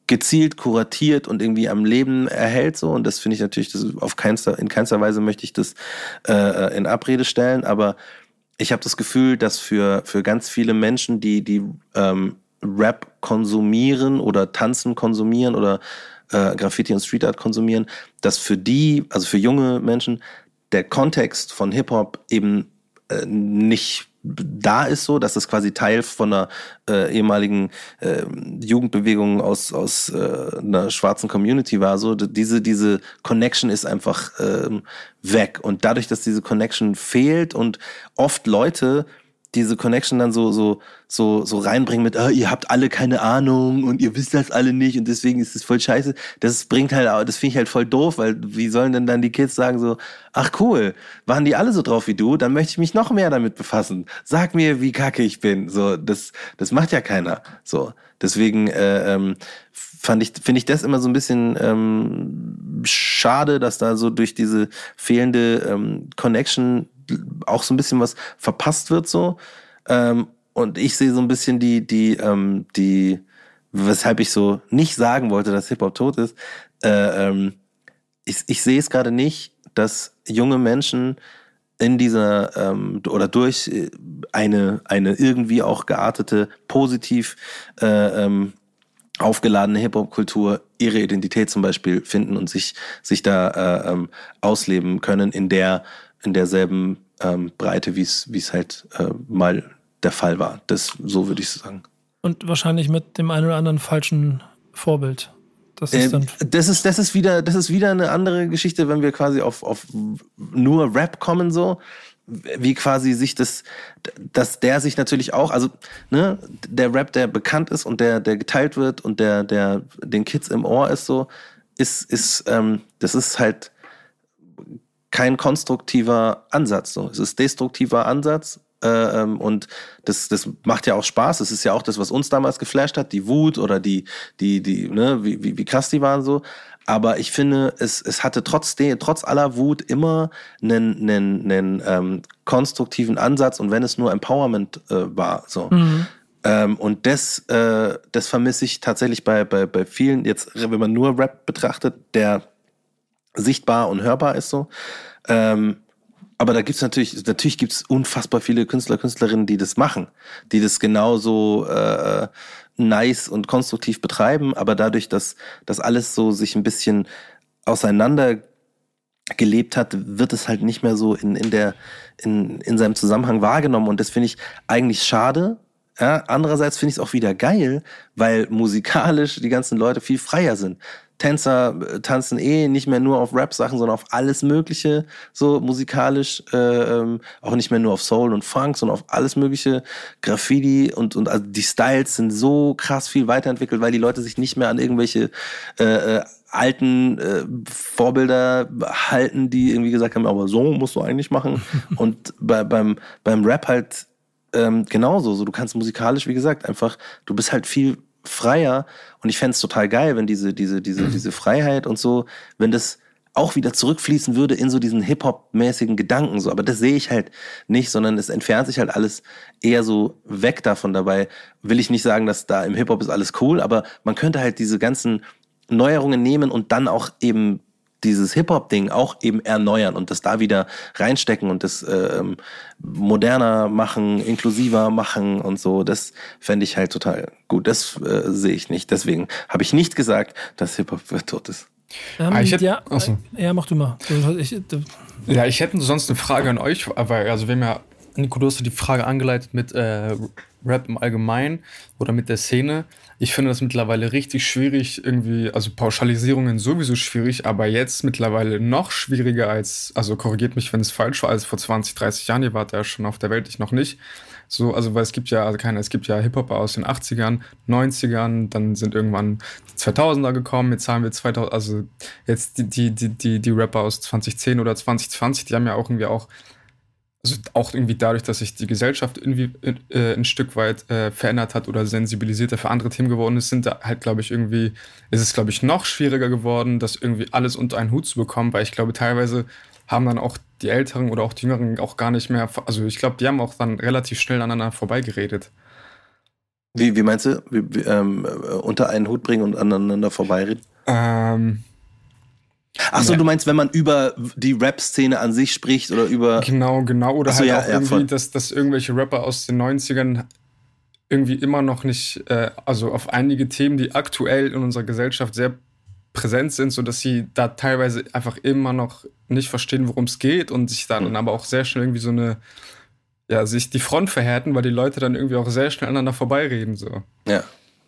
gezielt kuratiert und irgendwie am Leben erhält so. Und das finde ich natürlich das auf keinster in keinster Weise möchte ich das äh, in Abrede stellen. Aber ich habe das Gefühl dass für für ganz viele Menschen die die ähm, Rap konsumieren oder tanzen konsumieren oder äh, Graffiti und Street Art konsumieren dass für die also für junge Menschen der Kontext von Hip Hop eben äh, nicht da ist so, dass es quasi Teil von einer äh, ehemaligen äh, Jugendbewegung aus aus äh, einer schwarzen Community war. So diese diese Connection ist einfach ähm, weg und dadurch, dass diese Connection fehlt und oft Leute diese Connection dann so so so so reinbringen mit, ah, ihr habt alle keine Ahnung und ihr wisst das alle nicht und deswegen ist es voll scheiße. Das bringt halt, das finde ich halt voll doof, weil wie sollen denn dann die Kids sagen so, ach cool, waren die alle so drauf wie du? Dann möchte ich mich noch mehr damit befassen. Sag mir, wie kacke ich bin. So, das das macht ja keiner. So, deswegen äh, ähm, fand ich finde ich das immer so ein bisschen ähm, schade, dass da so durch diese fehlende ähm, Connection auch so ein bisschen was verpasst wird so. Ähm, und ich sehe so ein bisschen die, die, ähm, die, weshalb ich so nicht sagen wollte, dass Hip-Hop tot ist. Äh, ähm, ich, ich sehe es gerade nicht, dass junge Menschen in dieser ähm, oder durch äh, eine, eine irgendwie auch geartete, positiv äh, ähm, aufgeladene Hip-Hop-Kultur ihre Identität zum Beispiel finden und sich, sich da äh, ähm, ausleben können in der in derselben ähm, Breite, wie es halt äh, mal der Fall war. Das so würde ich sagen. Und wahrscheinlich mit dem einen oder anderen falschen Vorbild. Das ist Ähm, dann. das ist das ist wieder das ist wieder eine andere Geschichte, wenn wir quasi auf auf nur Rap kommen so wie quasi sich das dass der sich natürlich auch also ne der Rap der bekannt ist und der der geteilt wird und der der den Kids im Ohr ist so ist ist ähm, das ist halt kein konstruktiver Ansatz. So. Es ist destruktiver Ansatz. Äh, ähm, und das, das macht ja auch Spaß. Das ist ja auch das, was uns damals geflasht hat, die Wut oder die, die, die, ne, wie, wie, wie krass die waren so. Aber ich finde, es, es hatte trotzdem, trotz aller Wut immer einen, einen, einen ähm, konstruktiven Ansatz und wenn es nur Empowerment äh, war. So. Ähm, und das, äh, das vermisse ich tatsächlich bei, bei, bei vielen, jetzt, wenn man nur Rap betrachtet, der sichtbar und hörbar ist so. Ähm, aber da gibt's natürlich, natürlich gibt's unfassbar viele Künstler, Künstlerinnen, die das machen, die das genauso äh, nice und konstruktiv betreiben, aber dadurch, dass das alles so sich ein bisschen auseinander gelebt hat, wird es halt nicht mehr so in, in, der, in, in seinem Zusammenhang wahrgenommen. Und das finde ich eigentlich schade. Ja, andererseits finde ich es auch wieder geil, weil musikalisch die ganzen Leute viel freier sind. Tänzer äh, tanzen eh nicht mehr nur auf Rap-Sachen, sondern auf alles Mögliche, so musikalisch, äh, ähm, auch nicht mehr nur auf Soul und Funk, sondern auf alles Mögliche, Graffiti und, und also die Styles sind so krass viel weiterentwickelt, weil die Leute sich nicht mehr an irgendwelche äh, äh, alten äh, Vorbilder halten, die irgendwie gesagt haben, aber so musst du eigentlich machen. [laughs] und bei, beim, beim Rap halt ähm, genauso. So, du kannst musikalisch, wie gesagt, einfach, du bist halt viel freier. Und ich fände es total geil, wenn diese, diese, diese, diese Freiheit und so, wenn das auch wieder zurückfließen würde in so diesen Hip-Hop-mäßigen Gedanken. So. Aber das sehe ich halt nicht, sondern es entfernt sich halt alles eher so weg davon. Dabei will ich nicht sagen, dass da im Hip-Hop ist alles cool, aber man könnte halt diese ganzen Neuerungen nehmen und dann auch eben dieses Hip-Hop-Ding auch eben erneuern und das da wieder reinstecken und das äh, moderner machen, inklusiver machen und so, das fände ich halt total gut. Das äh, sehe ich nicht. Deswegen habe ich nicht gesagt, dass Hip-Hop tot ist. Ähm, ah, ich hätte, ja, achso. ja, mach du mal. Ich, ja, ich hätte sonst eine Frage an euch, weil also wir haben ja, Nico, du hast die Frage angeleitet mit äh, Rap im Allgemeinen oder mit der Szene. Ich finde das mittlerweile richtig schwierig, irgendwie, also Pauschalisierungen sowieso schwierig, aber jetzt mittlerweile noch schwieriger als, also korrigiert mich, wenn es falsch war, als vor 20, 30 Jahren, ihr wart ja schon auf der Welt, ich noch nicht. So, also, weil es gibt ja, also keine, es gibt ja Hip-Hop aus den 80ern, 90ern, dann sind irgendwann die 2000er gekommen, jetzt haben wir 2000, also jetzt die, die, die, die, die Rapper aus 2010 oder 2020, die haben ja auch irgendwie auch also auch irgendwie dadurch, dass sich die Gesellschaft irgendwie äh, ein Stück weit äh, verändert hat oder sensibilisierter für andere Themen geworden ist, sind da halt, glaube ich, irgendwie, ist es, glaube ich, noch schwieriger geworden, das irgendwie alles unter einen Hut zu bekommen, weil ich glaube, teilweise haben dann auch die Älteren oder auch die Jüngeren auch gar nicht mehr, also ich glaube, die haben auch dann relativ schnell aneinander vorbeigeredet. Wie, wie meinst du? Wie, wie, ähm, unter einen Hut bringen und aneinander vorbeireden? Ähm, Ach so, ja. du meinst, wenn man über die Rap-Szene an sich spricht oder über. Genau, genau. Oder so, halt ja, auch ja, irgendwie, dass, dass irgendwelche Rapper aus den 90ern irgendwie immer noch nicht, äh, also auf einige Themen, die aktuell in unserer Gesellschaft sehr präsent sind, sodass sie da teilweise einfach immer noch nicht verstehen, worum es geht und sich dann mhm. aber auch sehr schnell irgendwie so eine, ja, sich die Front verhärten, weil die Leute dann irgendwie auch sehr schnell aneinander vorbeireden. So. Ja.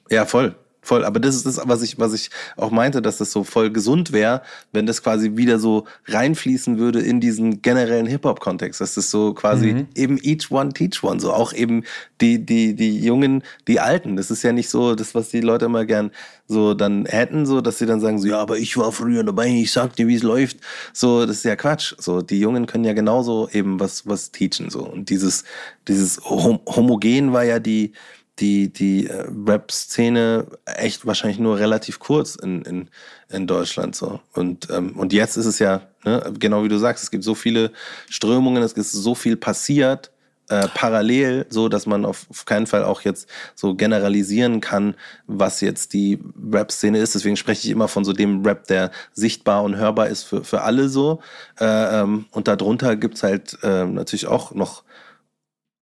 Ja, voll. Voll, aber das ist das, was ich, was ich auch meinte, dass das so voll gesund wäre, wenn das quasi wieder so reinfließen würde in diesen generellen Hip-Hop-Kontext. Dass das so quasi mhm. eben each one teach one, so auch eben die, die, die Jungen, die Alten. Das ist ja nicht so das, was die Leute immer gern so dann hätten, so, dass sie dann sagen so, ja, aber ich war früher dabei, ich sag dir, wie es läuft. So, das ist ja Quatsch. So, die Jungen können ja genauso eben was, was teachen, so. Und dieses, dieses Hom Homogen war ja die, die, die äh, Rap-Szene echt wahrscheinlich nur relativ kurz in, in, in Deutschland so. Und, ähm, und jetzt ist es ja, ne, genau wie du sagst, es gibt so viele Strömungen, es ist so viel passiert, äh, parallel, so dass man auf, auf keinen Fall auch jetzt so generalisieren kann, was jetzt die Rap-Szene ist. Deswegen spreche ich immer von so dem Rap, der sichtbar und hörbar ist für, für alle so. Äh, ähm, und darunter gibt's halt äh, natürlich auch noch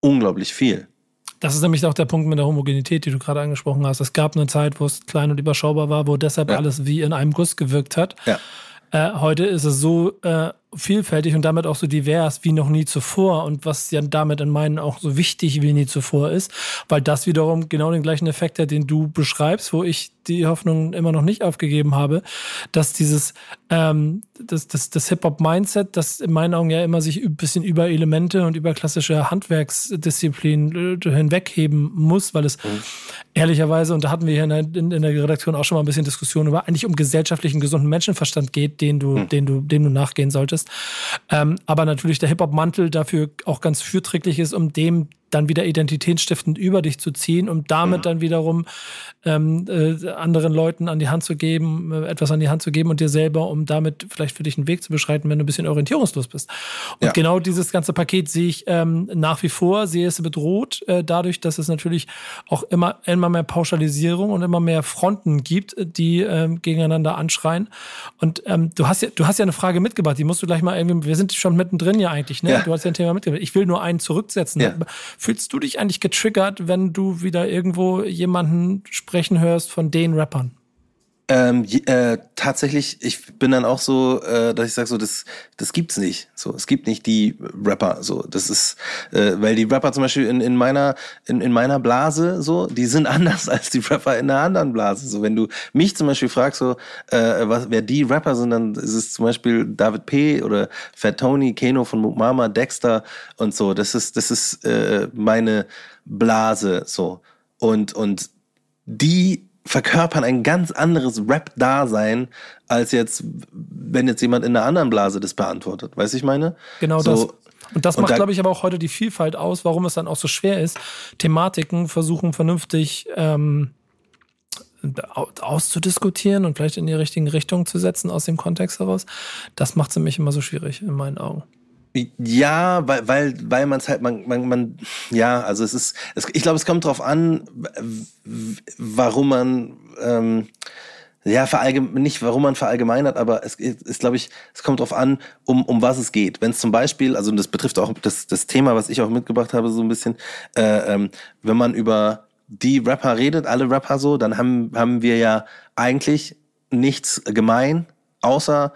unglaublich viel. Das ist nämlich auch der Punkt mit der Homogenität, die du gerade angesprochen hast. Es gab eine Zeit, wo es klein und überschaubar war, wo deshalb ja. alles wie in einem Guss gewirkt hat. Ja. Äh, heute ist es so äh, vielfältig und damit auch so divers wie noch nie zuvor und was ja damit in meinen auch so wichtig wie nie zuvor ist, weil das wiederum genau den gleichen Effekt hat, den du beschreibst, wo ich die Hoffnung immer noch nicht aufgegeben habe, dass dieses ähm, das, das, das Hip-Hop-Mindset, das in meinen Augen ja immer sich ein bisschen über Elemente und über klassische Handwerksdisziplinen äh, hinwegheben muss, weil es mhm. ehrlicherweise, und da hatten wir hier in der, in, in der Redaktion auch schon mal ein bisschen Diskussion über, eigentlich um gesellschaftlichen gesunden Menschenverstand geht, den du, mhm. den du, dem du nachgehen solltest ist. Ähm, aber natürlich der Hip-Hop-Mantel dafür auch ganz fürträglich ist, um dem dann wieder identitätsstiftend über dich zu ziehen, um damit mhm. dann wiederum ähm, äh, anderen Leuten an die Hand zu geben, äh, etwas an die Hand zu geben und dir selber, um damit vielleicht für dich einen Weg zu beschreiten, wenn du ein bisschen orientierungslos bist. Und ja. genau dieses ganze Paket sehe ich ähm, nach wie vor, sehe es bedroht, äh, dadurch, dass es natürlich auch immer, immer mehr Pauschalisierung und immer mehr Fronten gibt, die ähm, gegeneinander anschreien. Und ähm, du hast ja, du hast ja eine Frage mitgebracht, die musst du gleich mal irgendwie, wir sind schon mittendrin ja eigentlich, ne? Ja. Du hast ja ein Thema mitgebracht. Ich will nur einen zurücksetzen. Ja. Fühlst du dich eigentlich getriggert, wenn du wieder irgendwo jemanden sprechen hörst von den Rappern? Ähm, äh, tatsächlich, ich bin dann auch so, äh, dass ich sage, so, das, das gibt's nicht. So, es gibt nicht die Rapper. So, das ist, äh, weil die Rapper zum Beispiel in, in meiner, in, in meiner Blase, so, die sind [laughs] anders als die Rapper in einer anderen Blase. So, wenn du mich zum Beispiel fragst, so, äh, was, wer die Rapper sind, dann ist es zum Beispiel David P. oder Fat Tony, Keno von Mama, Dexter und so. Das ist, das ist äh, meine Blase. So. Und, und die verkörpern ein ganz anderes Rap-Dasein, als jetzt, wenn jetzt jemand in einer anderen Blase das beantwortet. Weißt du, ich meine? Genau so, das. Und das macht, da, glaube ich, aber auch heute die Vielfalt aus, warum es dann auch so schwer ist, Thematiken versuchen vernünftig ähm, auszudiskutieren und vielleicht in die richtigen Richtungen zu setzen aus dem Kontext heraus. Das macht es nämlich immer so schwierig in meinen Augen. Ja, weil, weil, weil man es halt, man, man, man, ja, also es ist, es, ich glaube, es kommt drauf an, warum man, ähm, ja, nicht warum man verallgemeinert, aber es ist, glaube ich, es kommt drauf an, um, um was es geht. Wenn es zum Beispiel, also das betrifft auch das, das Thema, was ich auch mitgebracht habe, so ein bisschen, äh, ähm, wenn man über die Rapper redet, alle Rapper so, dann haben, haben wir ja eigentlich nichts gemein, außer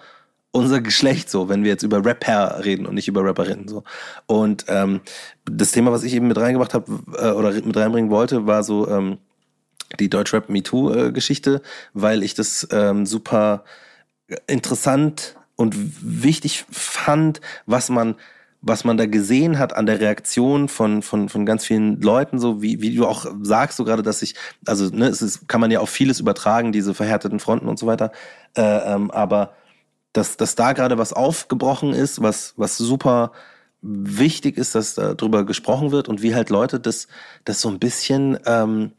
unser Geschlecht so, wenn wir jetzt über Rapper reden und nicht über Rapperinnen so. Und ähm, das Thema, was ich eben mit reingebracht habe äh, oder mit reinbringen wollte, war so ähm, die Deutschrap MeToo äh, Geschichte, weil ich das ähm, super interessant und wichtig fand, was man was man da gesehen hat an der Reaktion von, von, von ganz vielen Leuten, so wie, wie du auch sagst, so gerade, dass ich, also ne, es ist, kann man ja auf vieles übertragen, diese verhärteten Fronten und so weiter. Äh, ähm, aber dass, dass da gerade was aufgebrochen ist, was, was super wichtig ist, dass darüber gesprochen wird und wie halt Leute das, das so ein bisschen ähm,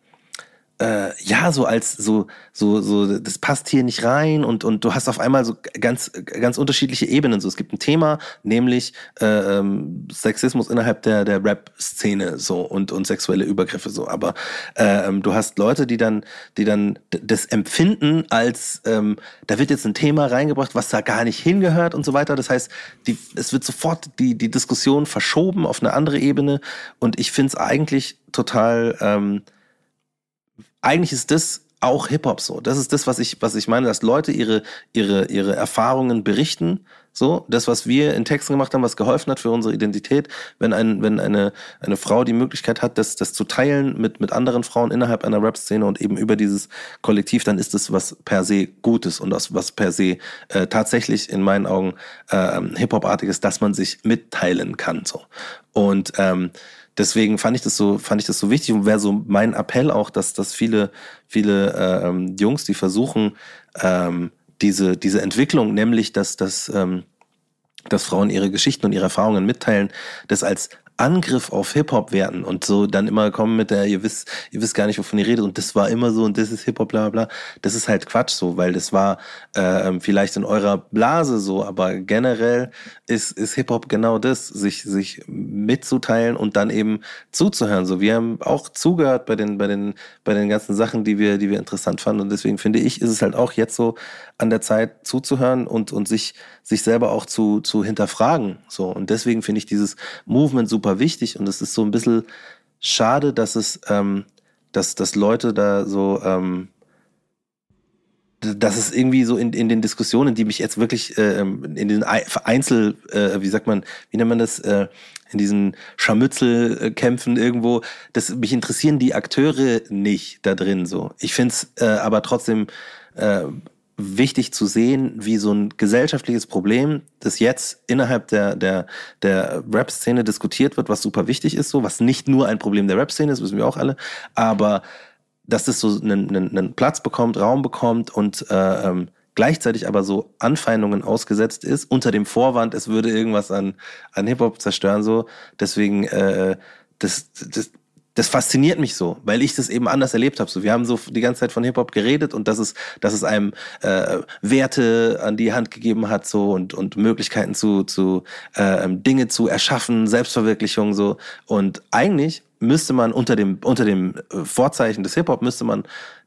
äh, ja, so als so, so, so, das passt hier nicht rein und, und du hast auf einmal so ganz, ganz unterschiedliche Ebenen. So, es gibt ein Thema, nämlich äh, ähm, Sexismus innerhalb der, der Rap-Szene so und, und sexuelle Übergriffe so. Aber äh, ähm, du hast Leute, die dann, die dann das empfinden als, ähm, da wird jetzt ein Thema reingebracht, was da gar nicht hingehört und so weiter. Das heißt, die, es wird sofort die, die Diskussion verschoben auf eine andere Ebene und ich finde es eigentlich total ähm, eigentlich ist das auch Hip-Hop so. Das ist das, was ich, was ich meine, dass Leute ihre, ihre, ihre Erfahrungen berichten. So, das, was wir in Texten gemacht haben, was geholfen hat für unsere Identität, wenn ein, wenn eine, eine Frau die Möglichkeit hat, das, das zu teilen mit, mit anderen Frauen innerhalb einer Rap-Szene und eben über dieses Kollektiv, dann ist es was per se Gutes und was, was per se äh, tatsächlich in meinen Augen äh, Hip-Hop-artiges, dass man sich mitteilen kann. So. Und ähm, deswegen fand ich das so, fand ich das so wichtig und wäre so mein Appell auch, dass, dass viele, viele ähm, Jungs, die versuchen, ähm, diese, diese Entwicklung, nämlich dass, dass, ähm, dass Frauen ihre Geschichten und ihre Erfahrungen mitteilen, das als Angriff auf Hip-Hop werden und so dann immer kommen mit der, ihr wisst, ihr wisst gar nicht, wovon ihr redet und das war immer so und das ist Hip-Hop, bla bla. Das ist halt Quatsch so, weil das war äh, vielleicht in eurer Blase so, aber generell ist, ist Hip-Hop genau das, sich, sich mitzuteilen und dann eben zuzuhören. So, wir haben auch zugehört bei den, bei den, bei den ganzen Sachen, die wir, die wir interessant fanden und deswegen finde ich, ist es halt auch jetzt so an der Zeit zuzuhören und, und sich, sich selber auch zu, zu hinterfragen. So, und deswegen finde ich dieses Movement super wichtig und es ist so ein bisschen schade, dass es, ähm, dass, dass Leute da so, ähm, dass es irgendwie so in, in den Diskussionen, die mich jetzt wirklich äh, in den Einzel, äh, wie sagt man, wie nennt man das, äh, in diesen Scharmützelkämpfen irgendwo, das mich interessieren die Akteure nicht da drin so. Ich finde es äh, aber trotzdem äh, wichtig zu sehen, wie so ein gesellschaftliches Problem, das jetzt innerhalb der, der, der Rap-Szene diskutiert wird, was super wichtig ist, so, was nicht nur ein Problem der Rap-Szene ist, wissen wir auch alle, aber dass das so einen, einen, einen Platz bekommt, Raum bekommt und äh, ähm, gleichzeitig aber so Anfeindungen ausgesetzt ist, unter dem Vorwand, es würde irgendwas an, an Hip-Hop zerstören, so. Deswegen, äh, das, das, das fasziniert mich so, weil ich das eben anders erlebt habe. So, wir haben so die ganze Zeit von Hip Hop geredet und dass es, dass es einem äh, Werte an die Hand gegeben hat so und und Möglichkeiten zu zu äh, Dinge zu erschaffen, Selbstverwirklichung so und eigentlich müsste man unter dem unter dem äh, Vorzeichen des Hip Hop müsste man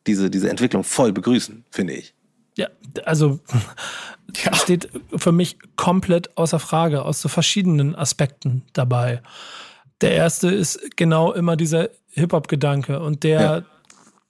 diese diese Entwicklung voll begrüßen, finde ich. Ja, also ja. steht für mich komplett außer Frage aus so verschiedenen Aspekten dabei. Der erste ist genau immer dieser Hip-Hop-Gedanke und der ja.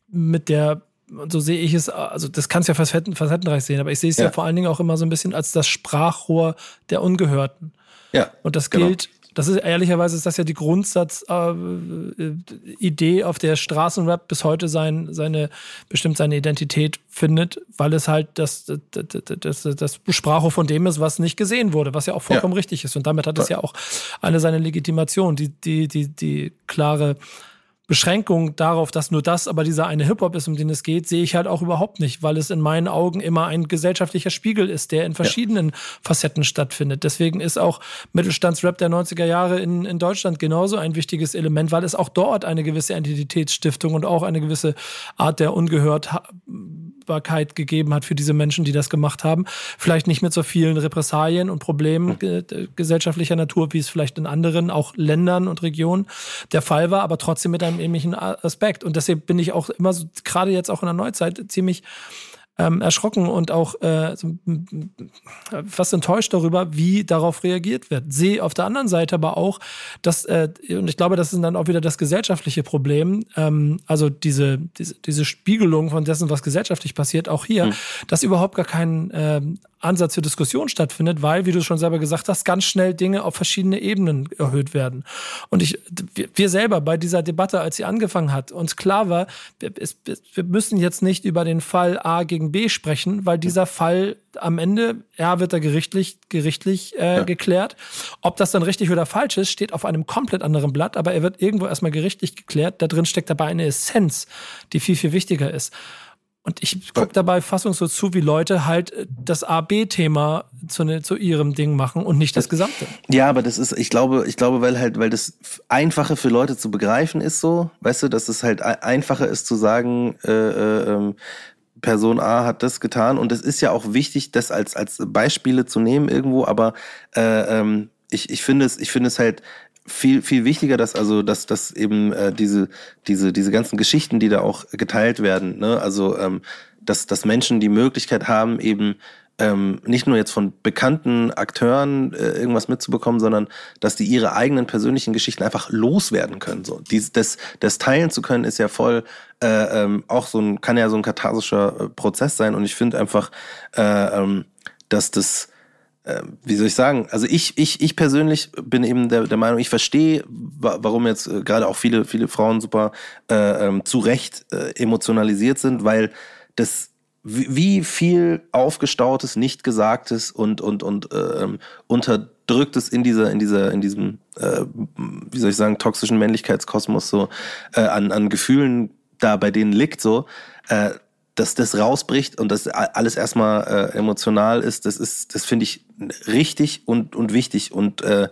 mit der so sehe ich es, also das kannst du ja facetten, facettenreich sehen, aber ich sehe es ja. ja. vor allen Dingen auch immer so ein bisschen als das Sprachrohr der Ungehörten. Ja. Und das genau. gilt das ist ehrlicherweise ist das ja die Grundsatzidee, äh, auf der Straßenrap bis heute sein, seine, bestimmt seine Identität findet, weil es halt das, das, das, das Sprachrohr von dem ist, was nicht gesehen wurde, was ja auch vollkommen ja. richtig ist. Und damit hat es ja auch eine seine Legitimation, die, die, die, die klare Beschränkung darauf, dass nur das aber dieser eine Hip-Hop ist, um den es geht, sehe ich halt auch überhaupt nicht, weil es in meinen Augen immer ein gesellschaftlicher Spiegel ist, der in verschiedenen ja. Facetten stattfindet. Deswegen ist auch Mittelstandsrap der 90er Jahre in, in Deutschland genauso ein wichtiges Element, weil es auch dort eine gewisse Identitätsstiftung und auch eine gewisse Art der Ungehörtbarkeit gegeben hat für diese Menschen, die das gemacht haben. Vielleicht nicht mit so vielen Repressalien und Problemen hm. gesellschaftlicher Natur, wie es vielleicht in anderen, auch Ländern und Regionen der Fall war, aber trotzdem mit einem ähnlichen Aspekt. Und deshalb bin ich auch immer so, gerade jetzt auch in der Neuzeit, ziemlich ähm, erschrocken und auch äh, so, fast enttäuscht darüber, wie darauf reagiert wird. Sehe auf der anderen Seite aber auch, dass, äh, und ich glaube, das ist dann auch wieder das gesellschaftliche Problem, ähm, also diese, diese, diese Spiegelung von dessen, was gesellschaftlich passiert, auch hier, mhm. dass überhaupt gar kein ähm, Ansatz für Diskussion stattfindet, weil, wie du schon selber gesagt hast, ganz schnell Dinge auf verschiedene Ebenen erhöht werden. Und ich, wir selber bei dieser Debatte, als sie angefangen hat, uns klar war, wir, wir müssen jetzt nicht über den Fall A gegen B sprechen, weil dieser Fall am Ende, ja, wird er gerichtlich, gerichtlich äh, ja. geklärt. Ob das dann richtig oder falsch ist, steht auf einem komplett anderen Blatt, aber er wird irgendwo erstmal gerichtlich geklärt. Da drin steckt dabei eine Essenz, die viel, viel wichtiger ist. Und ich gucke dabei fassungslos zu, wie Leute halt äh, das A-B-Thema zu, ne, zu ihrem Ding machen und nicht das Gesamte. Ja, aber das ist, ich glaube, ich glaube, weil halt, weil das einfacher für Leute zu begreifen ist so, weißt du, dass es halt einfacher ist zu sagen, äh, äh, ähm, Person A hat das getan und es ist ja auch wichtig, das als als Beispiele zu nehmen irgendwo, aber äh, ähm, ich, ich finde es, ich finde es halt viel viel wichtiger, dass also dass dass eben äh, diese diese diese ganzen Geschichten, die da auch geteilt werden, ne, also ähm, dass dass Menschen die Möglichkeit haben eben ähm, nicht nur jetzt von bekannten Akteuren äh, irgendwas mitzubekommen, sondern dass die ihre eigenen persönlichen Geschichten einfach loswerden können. So, Dies, das, das teilen zu können ist ja voll äh, ähm, auch so ein kann ja so ein katharsischer äh, Prozess sein und ich finde einfach, äh, ähm, dass das wie soll ich sagen, also ich, ich, ich persönlich bin eben der, der Meinung, ich verstehe, warum jetzt äh, gerade auch viele, viele Frauen super äh, ähm, zu Recht äh, emotionalisiert sind, weil das wie viel aufgestautes, nicht gesagtes und und und äh, ähm, unterdrücktes in dieser in dieser in diesem äh, wie soll ich sagen toxischen Männlichkeitskosmos so äh, an an Gefühlen da bei denen liegt so äh, dass das rausbricht und das alles erstmal äh, emotional ist, das ist, das finde ich richtig und, und wichtig und äh,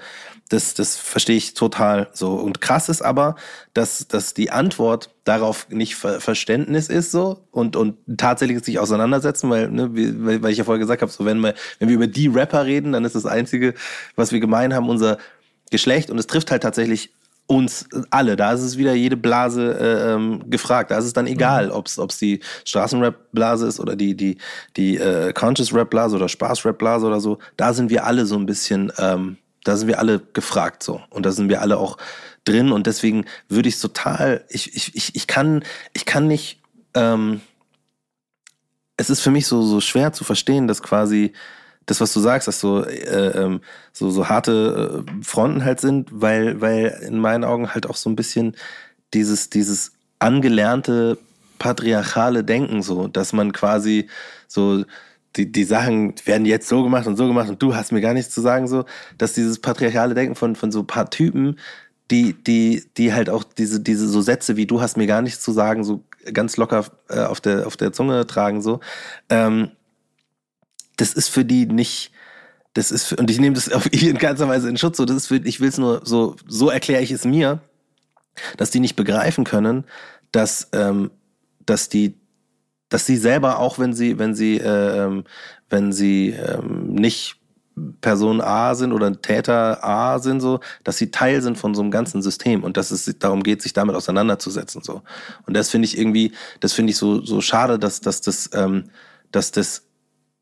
das, das verstehe ich total so. Und krass ist aber, dass, dass die Antwort darauf nicht Ver Verständnis ist so und, und tatsächlich sich auseinandersetzen, weil, ne, wie, weil ich ja vorher gesagt habe, so wenn wir, wenn wir über die Rapper reden, dann ist das Einzige, was wir gemein haben, unser Geschlecht und es trifft halt tatsächlich uns alle. Da ist es wieder jede Blase äh, ähm, gefragt. Da ist es dann egal, mhm. ob es die Straßenrap-Blase ist oder die, die, die äh, Conscious-Rap-Blase oder Spaß-Rap-Blase oder so. Da sind wir alle so ein bisschen, ähm, da sind wir alle gefragt so. Und da sind wir alle auch drin. Und deswegen würde ich es total, ich, ich, ich, ich kann, ich kann nicht, ähm, es ist für mich so, so schwer zu verstehen, dass quasi das, was du sagst, dass so, äh, ähm, so, so harte äh, Fronten halt sind, weil, weil in meinen Augen halt auch so ein bisschen dieses, dieses angelernte patriarchale Denken so, dass man quasi so die, die Sachen werden jetzt so gemacht und so gemacht und du hast mir gar nichts zu sagen, so, dass dieses patriarchale Denken von, von so paar Typen, die, die, die halt auch diese, diese so Sätze wie du hast mir gar nichts zu sagen, so ganz locker äh, auf, der, auf der Zunge tragen, so, ähm, das ist für die nicht, das ist, für, und ich nehme das auf [laughs] in ganzer Weise in Schutz, so, das ist für, ich will es nur, so, so erkläre ich es mir, dass die nicht begreifen können, dass, ähm, dass die, dass sie selber, auch wenn sie, wenn sie, äh, ähm, wenn sie ähm, nicht Person A sind oder Täter A sind, so, dass sie Teil sind von so einem ganzen System und dass es darum geht, sich damit auseinanderzusetzen. So. Und das finde ich irgendwie, das finde ich so, so schade, dass, dass das, ähm, dass das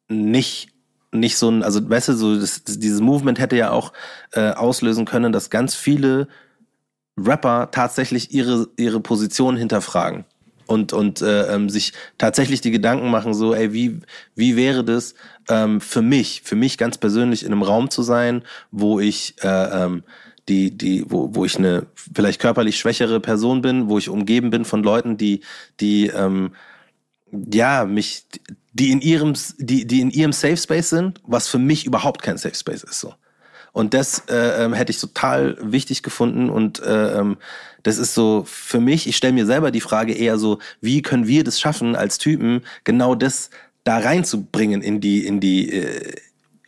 nicht nicht so ein, also weißt du, so das, dieses Movement hätte ja auch äh, auslösen können, dass ganz viele Rapper tatsächlich ihre ihre Position hinterfragen. und, und äh, ähm, sich tatsächlich die Gedanken machen, so, ey, wie, wie wäre das ähm, für mich, für mich ganz persönlich in einem Raum zu sein, wo ich äh, ähm, die, die, wo, wo ich eine vielleicht körperlich schwächere Person bin, wo ich umgeben bin von Leuten, die, die ähm, ja, mich, die in ihrem, die, die in ihrem Safe Space sind, was für mich überhaupt kein Safe Space ist. So. Und das äh, ähm, hätte ich total wichtig gefunden. Und äh, ähm, das ist so für mich, ich stelle mir selber die Frage eher so, wie können wir das schaffen, als Typen genau das da reinzubringen in die, in die, äh,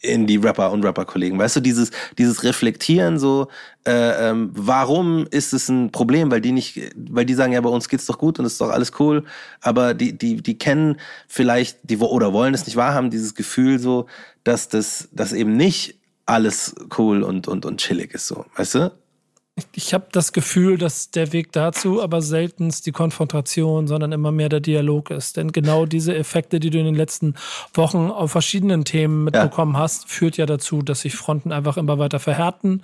in die Rapper und Rapper-Kollegen. Weißt du, dieses, dieses Reflektieren so, äh, ähm, warum ist es ein Problem? Weil die nicht, weil die sagen, ja, bei uns geht's doch gut und ist doch alles cool, aber die, die, die kennen vielleicht, die oder wollen es nicht wahrhaben, dieses Gefühl so, dass das, dass eben nicht alles cool und, und, und chillig ist so, weißt du? Ich habe das Gefühl, dass der Weg dazu aber seltenst die Konfrontation, sondern immer mehr der Dialog ist. Denn genau diese Effekte, die du in den letzten Wochen auf verschiedenen Themen mitbekommen ja. hast, führt ja dazu, dass sich Fronten einfach immer weiter verhärten,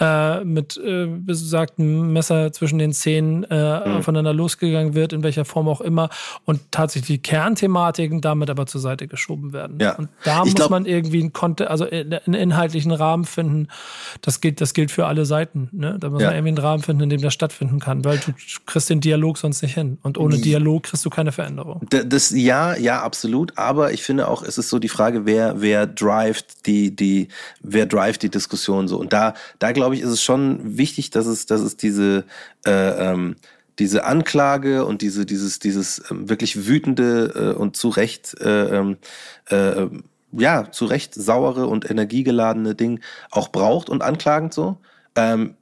äh, mit äh, besagtem Messer zwischen den Zähnen äh, mhm. aufeinander losgegangen wird, in welcher Form auch immer, und tatsächlich die Kernthematiken damit aber zur Seite geschoben werden. Ja. Und da ich muss man irgendwie einen, Konte also einen inhaltlichen Rahmen finden. Das gilt, das gilt für alle Seiten. Ne? Da muss ja. man irgendwie einen Rahmen finden, in dem das stattfinden kann, weil du kriegst den Dialog sonst nicht hin. Und ohne Dialog kriegst du keine Veränderung. Das, ja, ja, absolut. Aber ich finde auch, es ist so die Frage, wer, wer drivet die, die, wer drivet die Diskussion so. Und da, da glaube ich, ist es schon wichtig, dass es, dass es diese, äh, ähm, diese Anklage und diese, dieses, dieses ähm, wirklich wütende äh, und zu Recht äh, ähm, äh, ja, zu Recht sauere und energiegeladene Ding auch braucht und anklagend so. Ähm,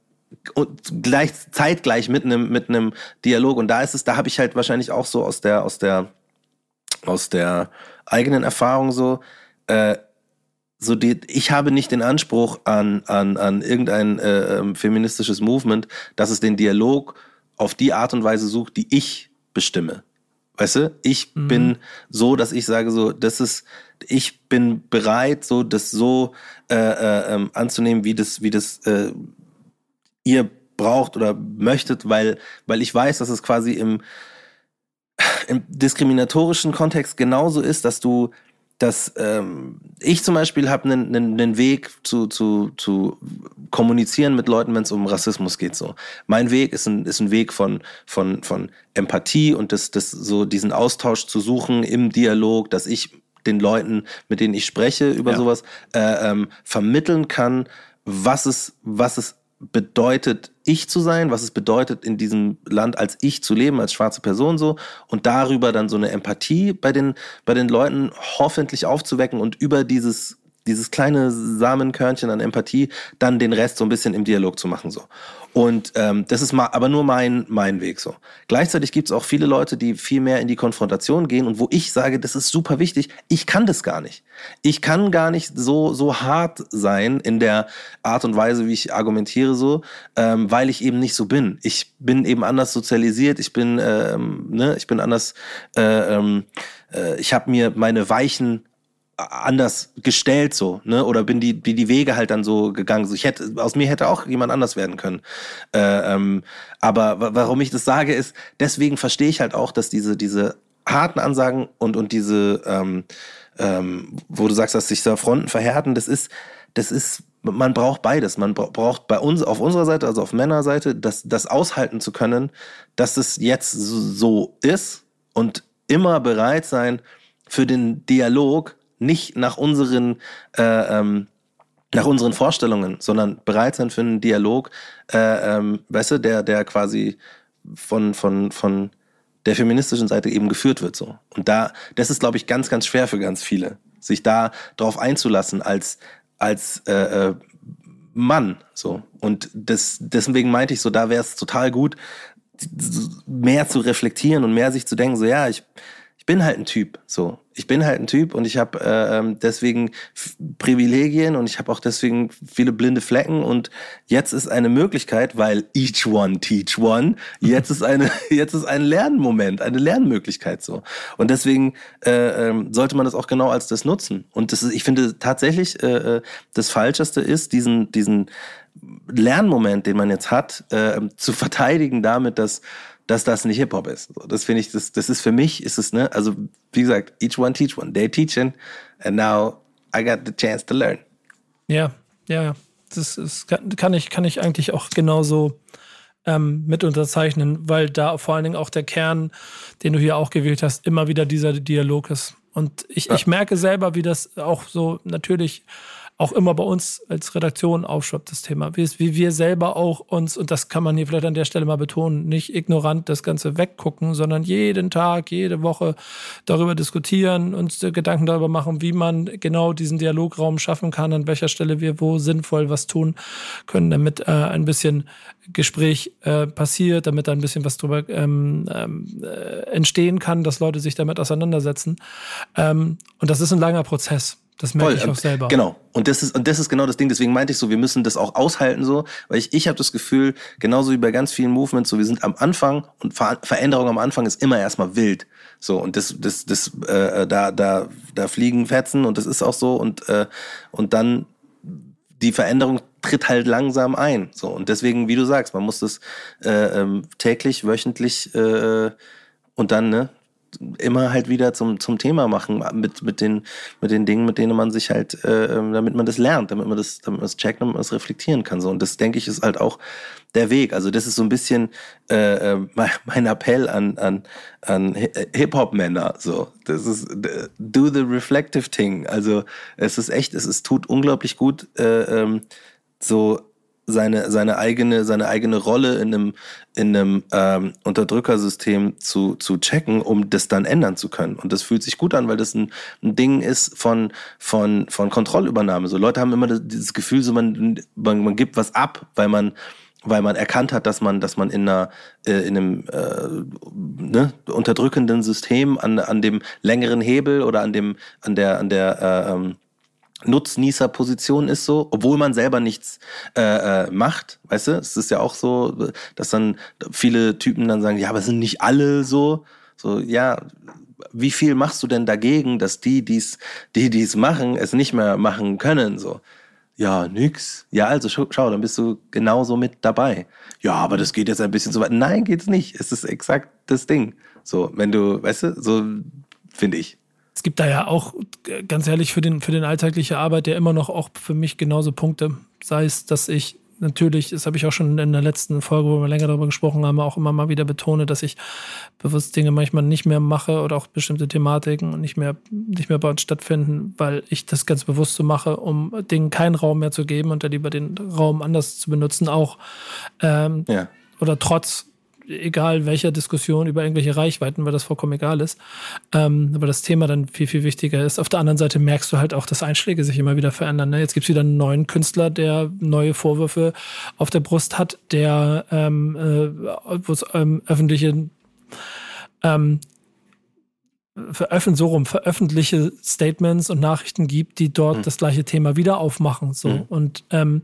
und gleich zeitgleich mit einem mit einem Dialog und da ist es da habe ich halt wahrscheinlich auch so aus der aus der aus der eigenen Erfahrung so äh, so die, ich habe nicht den Anspruch an an an irgendein äh, ähm, feministisches Movement, dass es den Dialog auf die Art und Weise sucht, die ich bestimme. Weißt du, ich mhm. bin so, dass ich sage so, das ist, ich bin bereit, so das so äh, äh, ähm, anzunehmen, wie das, wie das äh, ihr braucht oder möchtet, weil, weil ich weiß, dass es quasi im, im diskriminatorischen Kontext genauso ist, dass du, dass ähm, ich zum Beispiel habe einen, Weg zu, zu, zu kommunizieren mit Leuten, wenn es um Rassismus geht. So, mein Weg ist ein, ist ein Weg von, von, von Empathie und das, das so diesen Austausch zu suchen im Dialog, dass ich den Leuten, mit denen ich spreche über ja. sowas, äh, ähm, vermitteln kann, was es, was es bedeutet, ich zu sein, was es bedeutet, in diesem Land als ich zu leben, als schwarze Person so und darüber dann so eine Empathie bei den, bei den Leuten hoffentlich aufzuwecken und über dieses dieses kleine Samenkörnchen an Empathie, dann den Rest so ein bisschen im Dialog zu machen so. Und ähm, das ist mal, aber nur mein mein Weg so. Gleichzeitig gibt es auch viele Leute, die viel mehr in die Konfrontation gehen und wo ich sage, das ist super wichtig. Ich kann das gar nicht. Ich kann gar nicht so so hart sein in der Art und Weise, wie ich argumentiere so, ähm, weil ich eben nicht so bin. Ich bin eben anders sozialisiert. Ich bin ähm, ne, ich bin anders. Äh, ähm, äh, ich habe mir meine weichen anders gestellt so, ne? Oder bin die, die, die Wege halt dann so gegangen. So, ich hätte, aus mir hätte auch jemand anders werden können. Äh, ähm, aber warum ich das sage, ist, deswegen verstehe ich halt auch, dass diese, diese harten Ansagen und, und diese, ähm, ähm, wo du sagst, dass sich da Fronten verhärten, das ist, das ist, man braucht beides. Man braucht bei uns, auf unserer Seite, also auf Männerseite, das, das aushalten zu können, dass es jetzt so ist und immer bereit sein für den Dialog, nicht nach unseren, äh, ähm, nach unseren Vorstellungen, sondern bereit sein für einen Dialog, äh, ähm, weißt du, der, der quasi von, von, von der feministischen Seite eben geführt wird so. Und da, das ist, glaube ich, ganz, ganz schwer für ganz viele, sich da drauf einzulassen als, als äh, äh, Mann so. Und das, deswegen meinte ich so, da wäre es total gut, mehr zu reflektieren und mehr sich zu denken, so ja, ich, bin halt ein Typ, so. Ich bin halt ein Typ und ich habe äh, ähm, deswegen Privilegien und ich habe auch deswegen viele blinde Flecken und jetzt ist eine Möglichkeit, weil each one teach one, jetzt ist eine [laughs] jetzt ist ein Lernmoment, eine Lernmöglichkeit so. Und deswegen äh, äh, sollte man das auch genau als das nutzen. Und das ist, ich finde tatsächlich äh, äh, das Falscheste ist diesen diesen Lernmoment, den man jetzt hat, äh, zu verteidigen damit, dass dass das nicht Hip-Hop ist. So, das finde ich, das, das ist für mich, ist es, ne, also wie gesagt, each one teach one. They teaching and now I got the chance to learn. Ja, ja, ja. Das ist, kann, ich, kann ich eigentlich auch genauso ähm, mit unterzeichnen, weil da vor allen Dingen auch der Kern, den du hier auch gewählt hast, immer wieder dieser Dialog ist. Und ich, ja. ich merke selber, wie das auch so natürlich auch immer bei uns als Redaktion aufschwappt, das Thema. Wie, wie wir selber auch uns, und das kann man hier vielleicht an der Stelle mal betonen, nicht ignorant das Ganze weggucken, sondern jeden Tag, jede Woche darüber diskutieren, uns Gedanken darüber machen, wie man genau diesen Dialograum schaffen kann, an welcher Stelle wir wo sinnvoll was tun können, damit äh, ein bisschen Gespräch äh, passiert, damit da ein bisschen was drüber ähm, ähm, äh, entstehen kann, dass Leute sich damit auseinandersetzen. Ähm, und das ist ein langer Prozess. Das merke Voll, ich auch selber. Genau. Und das ist und das ist genau das Ding. Deswegen meinte ich so, wir müssen das auch aushalten so, weil ich ich habe das Gefühl, genauso wie bei ganz vielen Movements, so wir sind am Anfang und Ver Veränderung am Anfang ist immer erstmal wild. So und das das das äh, da da da fliegen Fetzen und das ist auch so und äh, und dann die Veränderung tritt halt langsam ein. So und deswegen, wie du sagst, man muss das äh, ähm, täglich, wöchentlich äh, und dann ne immer halt wieder zum, zum Thema machen mit, mit, den, mit den Dingen, mit denen man sich halt, äh, ähm, damit man das lernt, damit man das, damit man das checkt, damit man das reflektieren kann. So. Und das, denke ich, ist halt auch der Weg. Also das ist so ein bisschen äh, äh mein Appell an, an, an Hip-Hop-Männer. So. Das ist do the reflective thing. Also es ist echt, es ist, tut unglaublich gut, äh, ähm, so seine, seine eigene, seine eigene Rolle in einem, in einem ähm, Unterdrückersystem zu, zu checken, um das dann ändern zu können. Und das fühlt sich gut an, weil das ein, ein Ding ist von, von, von Kontrollübernahme. So Leute haben immer das, dieses Gefühl, so man, man, man gibt was ab, weil man weil man erkannt hat, dass man, dass man in einer, äh, in einem äh, ne, unterdrückenden System an, an dem längeren Hebel oder an dem, an der, an der äh, ähm, Nutznießerposition ist so, obwohl man selber nichts äh, äh, macht, weißt du? Es ist ja auch so, dass dann viele Typen dann sagen, ja, aber sind nicht alle so. So, ja, wie viel machst du denn dagegen, dass die, die's, die dies machen, es nicht mehr machen können? So, ja, nix. Ja, also schau, schau, dann bist du genauso mit dabei. Ja, aber das geht jetzt ein bisschen so weit. Nein, geht's nicht. Es ist exakt das Ding. So, wenn du, weißt du, so finde ich es gibt da ja auch, ganz ehrlich, für den, für den alltägliche Arbeit ja immer noch auch für mich genauso Punkte. Sei es, dass ich natürlich, das habe ich auch schon in der letzten Folge, wo wir länger darüber gesprochen haben, auch immer mal wieder betone, dass ich bewusst Dinge manchmal nicht mehr mache oder auch bestimmte Thematiken nicht mehr, nicht mehr bei uns stattfinden, weil ich das ganz bewusst so mache, um Dingen keinen Raum mehr zu geben und dann lieber den Raum anders zu benutzen, auch ähm, ja. oder trotz egal welcher Diskussion über irgendwelche Reichweiten, weil das vollkommen egal ist. Ähm, aber das Thema dann viel, viel wichtiger ist. Auf der anderen Seite merkst du halt auch, dass Einschläge sich immer wieder verändern. Ne? Jetzt gibt's wieder einen neuen Künstler, der neue Vorwürfe auf der Brust hat, der ähm, äh, es ähm, öffentliche ähm, veröffentliche, so rum, veröffentliche Statements und Nachrichten gibt, die dort mhm. das gleiche Thema wieder aufmachen. So. Mhm. Und ähm,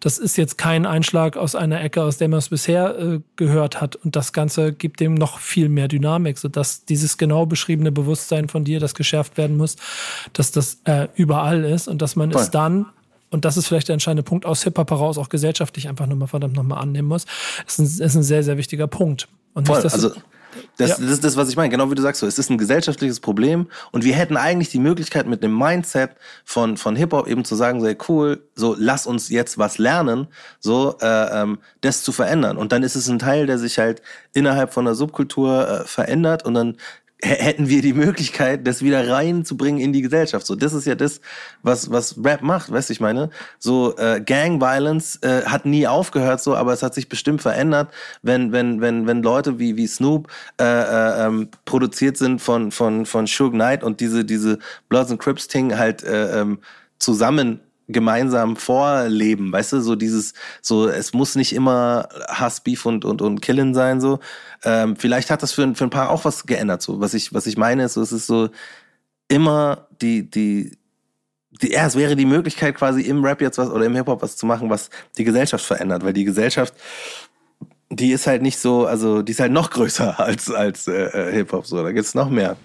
das ist jetzt kein Einschlag aus einer Ecke, aus der man es bisher äh, gehört hat. Und das Ganze gibt dem noch viel mehr Dynamik, sodass dieses genau beschriebene Bewusstsein von dir, das geschärft werden muss, dass das äh, überall ist und dass man Voll. es dann und das ist vielleicht der entscheidende Punkt aus Hip-Hop heraus, auch gesellschaftlich einfach nochmal verdammt nochmal annehmen muss, ist ein, ist ein sehr, sehr wichtiger Punkt. Und Voll, nicht, also das, ja. das ist das, was ich meine. Genau wie du sagst, so, es ist ein gesellschaftliches Problem und wir hätten eigentlich die Möglichkeit mit dem Mindset von, von Hip-Hop eben zu sagen, sehr cool, so lass uns jetzt was lernen, so äh, ähm, das zu verändern. Und dann ist es ein Teil, der sich halt innerhalb von der Subkultur äh, verändert und dann hätten wir die Möglichkeit, das wieder reinzubringen in die Gesellschaft. So, das ist ja das, was was Rap macht, weißt du, ich meine. So äh, Gang Violence äh, hat nie aufgehört, so, aber es hat sich bestimmt verändert, wenn wenn wenn wenn Leute wie wie Snoop äh, äh, ähm, produziert sind von von von Suge Knight und diese diese Bloods and Crips Thing halt äh, ähm, zusammen gemeinsam vorleben, weißt du, so dieses, so es muss nicht immer Hass, Beef und und und Killen sein, so. Ähm, vielleicht hat das für, für ein paar auch was geändert, so. Was ich was ich meine ist, so, es ist so immer die die die, ja, es wäre die Möglichkeit quasi im Rap jetzt was oder im Hip Hop was zu machen, was die Gesellschaft verändert, weil die Gesellschaft die ist halt nicht so, also die ist halt noch größer [laughs] als als äh, äh Hip Hop so, da gibt's noch mehr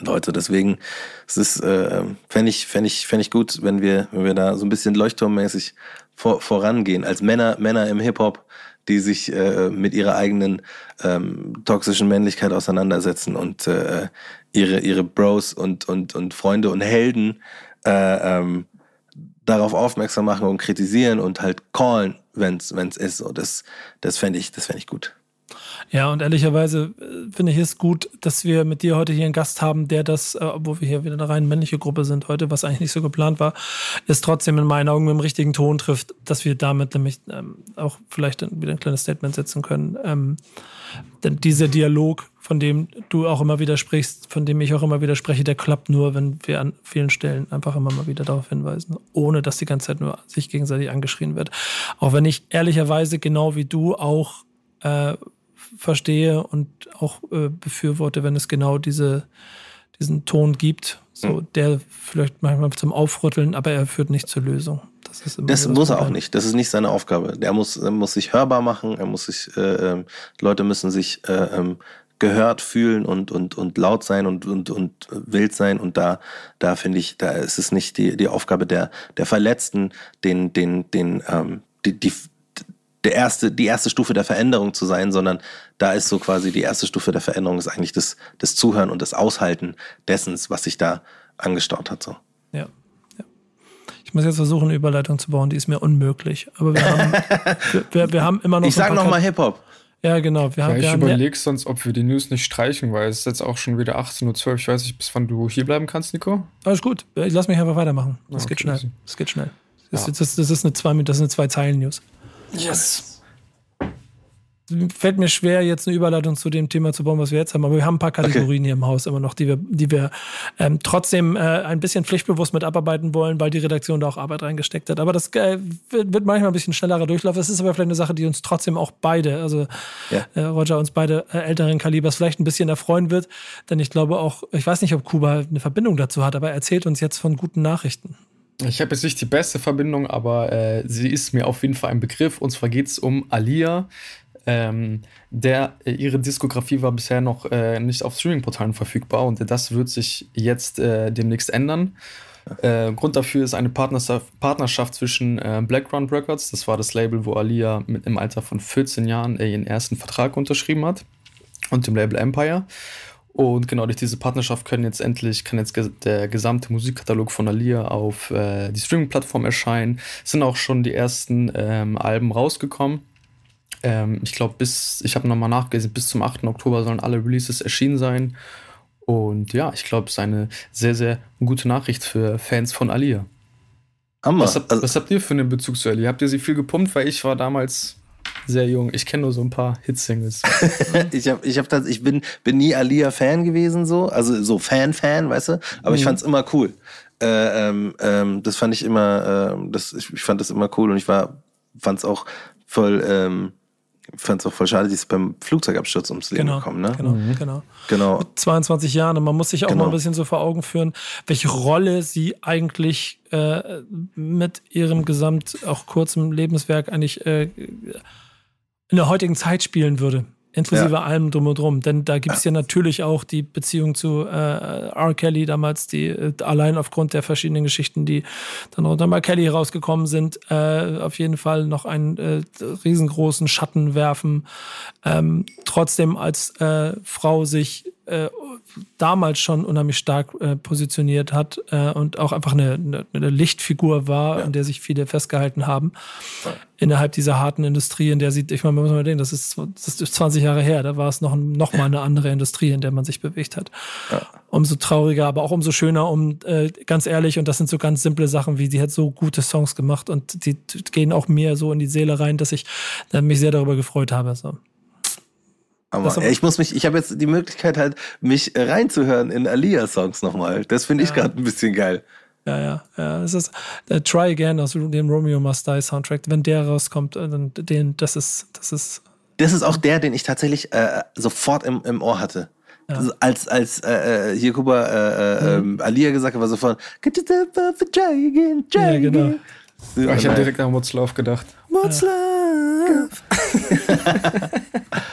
Leute. Deswegen es ist äh, fände ich fände ich fände ich gut, wenn wir wenn wir da so ein bisschen leuchtturmmäßig vor, vorangehen als Männer Männer im Hip Hop, die sich äh, mit ihrer eigenen ähm, toxischen Männlichkeit auseinandersetzen und äh, ihre, ihre Bros und, und, und Freunde und Helden äh, ähm, darauf aufmerksam machen und kritisieren und halt callen, wenn es ist. So, das das fände ich, das fänd ich gut. Ja, und ehrlicherweise äh, finde ich es gut, dass wir mit dir heute hier einen Gast haben, der das, äh, obwohl wir hier wieder eine rein männliche Gruppe sind heute, was eigentlich nicht so geplant war, ist trotzdem in meinen Augen mit dem richtigen Ton trifft, dass wir damit nämlich ähm, auch vielleicht wieder ein kleines Statement setzen können. Ähm, denn dieser Dialog, von dem du auch immer wieder sprichst, von dem ich auch immer wieder spreche, der klappt nur, wenn wir an vielen Stellen einfach immer mal wieder darauf hinweisen, ohne dass die ganze Zeit nur sich gegenseitig angeschrien wird. Auch wenn ich ehrlicherweise genau wie du auch äh, verstehe und auch äh, befürworte, wenn es genau diese, diesen Ton gibt, so mhm. der vielleicht manchmal zum Aufrütteln, aber er führt nicht zur Lösung. Das, ist immer das muss er auch nicht. Das ist nicht seine Aufgabe. Der muss, er muss sich hörbar machen. Er muss sich, äh, äh, Leute müssen sich äh, ähm, gehört fühlen und, und, und laut sein und, und, und wild sein. Und da, da finde ich, da ist es nicht die, die Aufgabe der, der Verletzten, den, den, den, ähm, die, die, der erste, die erste Stufe der Veränderung zu sein, sondern da ist so quasi die erste Stufe der Veränderung ist eigentlich das, das Zuhören und das Aushalten dessen, was sich da angestaut hat. So. Ja. ja. Ich muss jetzt versuchen, eine Überleitung zu bauen, die ist mir unmöglich. Aber wir haben, [laughs] wir, wir, wir haben immer noch. Ich so sag nochmal Hip-Hop. Ja, genau. Wir haben, ja, ich überlege sonst, ob wir die News nicht streichen, weil es ist jetzt auch schon wieder 18.12 Uhr. Ich weiß nicht, bis wann du hier bleiben kannst, Nico. Alles gut. Ich lass mich einfach weitermachen. Das ah, okay. geht schnell. Das geht schnell. Das, ja. das, das ist eine zwei, das ist eine zwei Zeilen News. Yes fällt mir schwer, jetzt eine Überleitung zu dem Thema zu bauen, was wir jetzt haben. Aber wir haben ein paar Kategorien okay. hier im Haus immer noch, die wir, die wir ähm, trotzdem äh, ein bisschen pflichtbewusst mit abarbeiten wollen, weil die Redaktion da auch Arbeit reingesteckt hat. Aber das äh, wird manchmal ein bisschen schnellerer Durchlauf. Es ist aber vielleicht eine Sache, die uns trotzdem auch beide, also ja. äh, Roger, uns beide äh, älteren Kalibers vielleicht ein bisschen erfreuen wird. Denn ich glaube auch, ich weiß nicht, ob Kuba eine Verbindung dazu hat, aber er erzählt uns jetzt von guten Nachrichten. Ich habe jetzt nicht die beste Verbindung, aber äh, sie ist mir auf jeden Fall ein Begriff. Und zwar geht es um Alia. Ähm, der, äh, ihre Diskografie war bisher noch äh, nicht auf Streaming-Portalen verfügbar und das wird sich jetzt äh, demnächst ändern. Äh, Grund dafür ist eine Partnerschaft, zwischen äh, Blackground Records, das war das Label, wo Alia mit im Alter von 14 Jahren äh, ihren ersten Vertrag unterschrieben hat, und dem Label Empire. Und genau durch diese Partnerschaft können jetzt endlich, kann jetzt der gesamte Musikkatalog von Alia auf äh, die Streaming-Plattform erscheinen. Es sind auch schon die ersten ähm, Alben rausgekommen. Ähm, ich glaube, bis, ich habe nochmal nachgelesen, bis zum 8. Oktober sollen alle Releases erschienen sein. Und ja, ich glaube, es ist eine sehr, sehr gute Nachricht für Fans von Alia. Hammer. Was, habt, also, was habt ihr für einen Bezug zu Alia? Habt ihr sie viel gepumpt? Weil ich war damals sehr jung. Ich kenne nur so ein paar Hitsingles. [laughs] ich hab, ich hab das, ich bin, bin nie Alia-Fan gewesen, so. Also so Fan-Fan, weißt du? Aber mhm. ich fand's immer cool. Äh, ähm, ähm, das fand ich immer, äh, das, ich, ich, fand das immer cool und ich war, fand's auch voll, ähm, fand es auch voll schade, die ist beim Flugzeugabsturz ums Leben genau, gekommen, ne? Genau, mhm. genau. genau. Mit 22 Jahren. Und man muss sich auch genau. mal ein bisschen so vor Augen führen, welche Rolle sie eigentlich äh, mit ihrem gesamt auch kurzem Lebenswerk eigentlich äh, in der heutigen Zeit spielen würde. Inklusive ja. allem drum und drum. Denn da gibt es ja. natürlich auch die Beziehung zu äh, R. Kelly damals, die äh, allein aufgrund der verschiedenen Geschichten, die dann unter R. Kelly rausgekommen sind, äh, auf jeden Fall noch einen äh, riesengroßen Schatten werfen. Ähm, trotzdem als äh, Frau sich äh, damals schon unheimlich stark äh, positioniert hat äh, und auch einfach eine, eine, Lichtfigur war, ja. an der sich viele festgehalten haben. Ja. Innerhalb dieser harten Industrie, in der sie, ich meine, man muss mal denken, das ist, das ist 20 Jahre her, da war es noch, noch mal eine andere Industrie, in der man sich bewegt hat. Ja. Umso trauriger, aber auch umso schöner, um äh, ganz ehrlich, und das sind so ganz simple Sachen, wie sie hat so gute Songs gemacht und die gehen auch mir so in die Seele rein, dass ich mich sehr darüber gefreut habe. So. Aber ich muss mich, ich habe jetzt die Möglichkeit halt, mich reinzuhören in Alia-Songs nochmal. Das finde ich ja. gerade ein bisschen geil. Ja, ja, ja. Es ist uh, Try Again aus dem Romeo Must Die Soundtrack. Wenn der rauskommt, äh, dann den, das ist, das ist. Das ist auch der, den ich tatsächlich äh, sofort im, im Ohr hatte. Ja. als als äh, äh hier Kuba äh, mhm. Alia gesagt hat, war sofort Get to the try again, try ja, genau. again. Ja, ich habe direkt an What's Love gedacht. What's ja. Love? [laughs]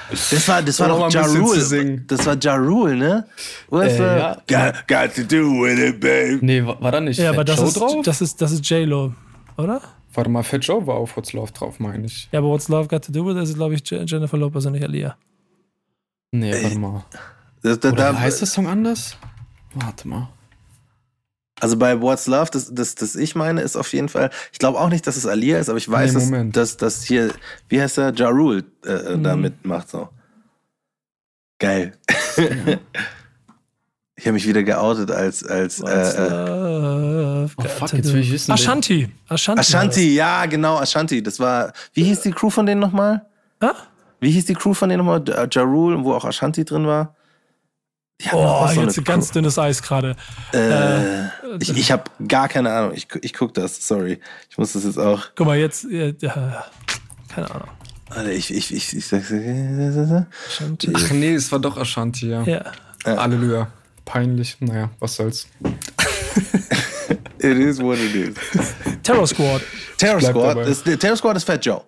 das war, das war doch Ja Rule. Das war Ja Rule, ne? What's äh, ja. got, got, to do with it, babe. Nee, war, war da nicht Ja, aber das ist, drauf? das ist, das ist J-Lo, oder? Warte mal, Fat Joe war auf What's Love drauf, meine ich. Ja, aber What's Love Got to Do With ist, glaube ich, Jennifer Lopez und nicht Alia. Nee, warte mal. Das, da, Oder da, heißt der Song anders? Warte mal. Also bei What's Love, das, das, das ich meine, ist auf jeden Fall, ich glaube auch nicht, dass es Alia ist, aber ich weiß, Nee, dass, dass, hier, wie heißt er, Ja Rule äh, Mhm. da mitmacht. So. Geil. [laughs] ich habe mich wieder geoutet als, als What's äh, äh, Love Oh, fuck, jetzt will ich wissen, Ashanti. Ashanti. Ashanti, ja, genau, Ashanti. Das war, wie hieß die Crew von denen nochmal? Ah? Wie hieß die Crew von denen nochmal? Ja Ja Rule, wo auch Ashanti drin war? Oh, so jetzt ein ganz dünnes Eis gerade. Äh, ich ich habe gar keine Ahnung. Ich, ich guck das, sorry. Ich muss das jetzt auch. Guck mal, jetzt. äh, Ja, keine Ahnung. Alter, ich, ich, ich, ich sag's. Ashanti. Ach nee, es war doch Ashanti, ja. Ja. Halleluja. Peinlich. Naja, was soll's. [laughs] It is what it is. Terror Squad. Terror Squad, ist, Terror Squad ist Fat Joe.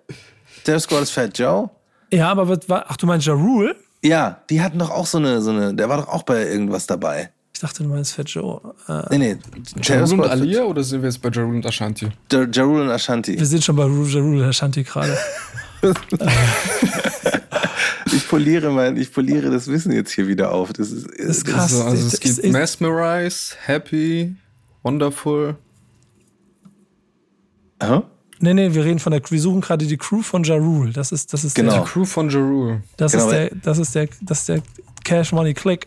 Terror Squad ist Fat Joe. Ja, aber was war. Ach, du meinst Ja Rule? Ja, die hatten doch auch so eine, so eine, der war doch auch bei irgendwas dabei. Ich dachte, du meinst Fat Joe. Äh, Nee, nee. Jarul und Alia oder sind wir jetzt bei Jarul und Ashanti? Ja Ja Rule und Ashanti. wir sind schon bei Ru- Ja Rule Ashanti gerade. [laughs] Ich poliere mein, ich poliere das Wissen jetzt hier wieder auf. Das ist, Das ist krass. Also, also das es gibt ist- Mesmerize, Happy, Wonderful. Aha. Nee, nee, wir reden von der Wir suchen gerade die Crew von Ja Rule. Das ist, das ist Genau. der, Crew von Jarul. das Genau, ist der, das ist der, das ist der Cash Money Click.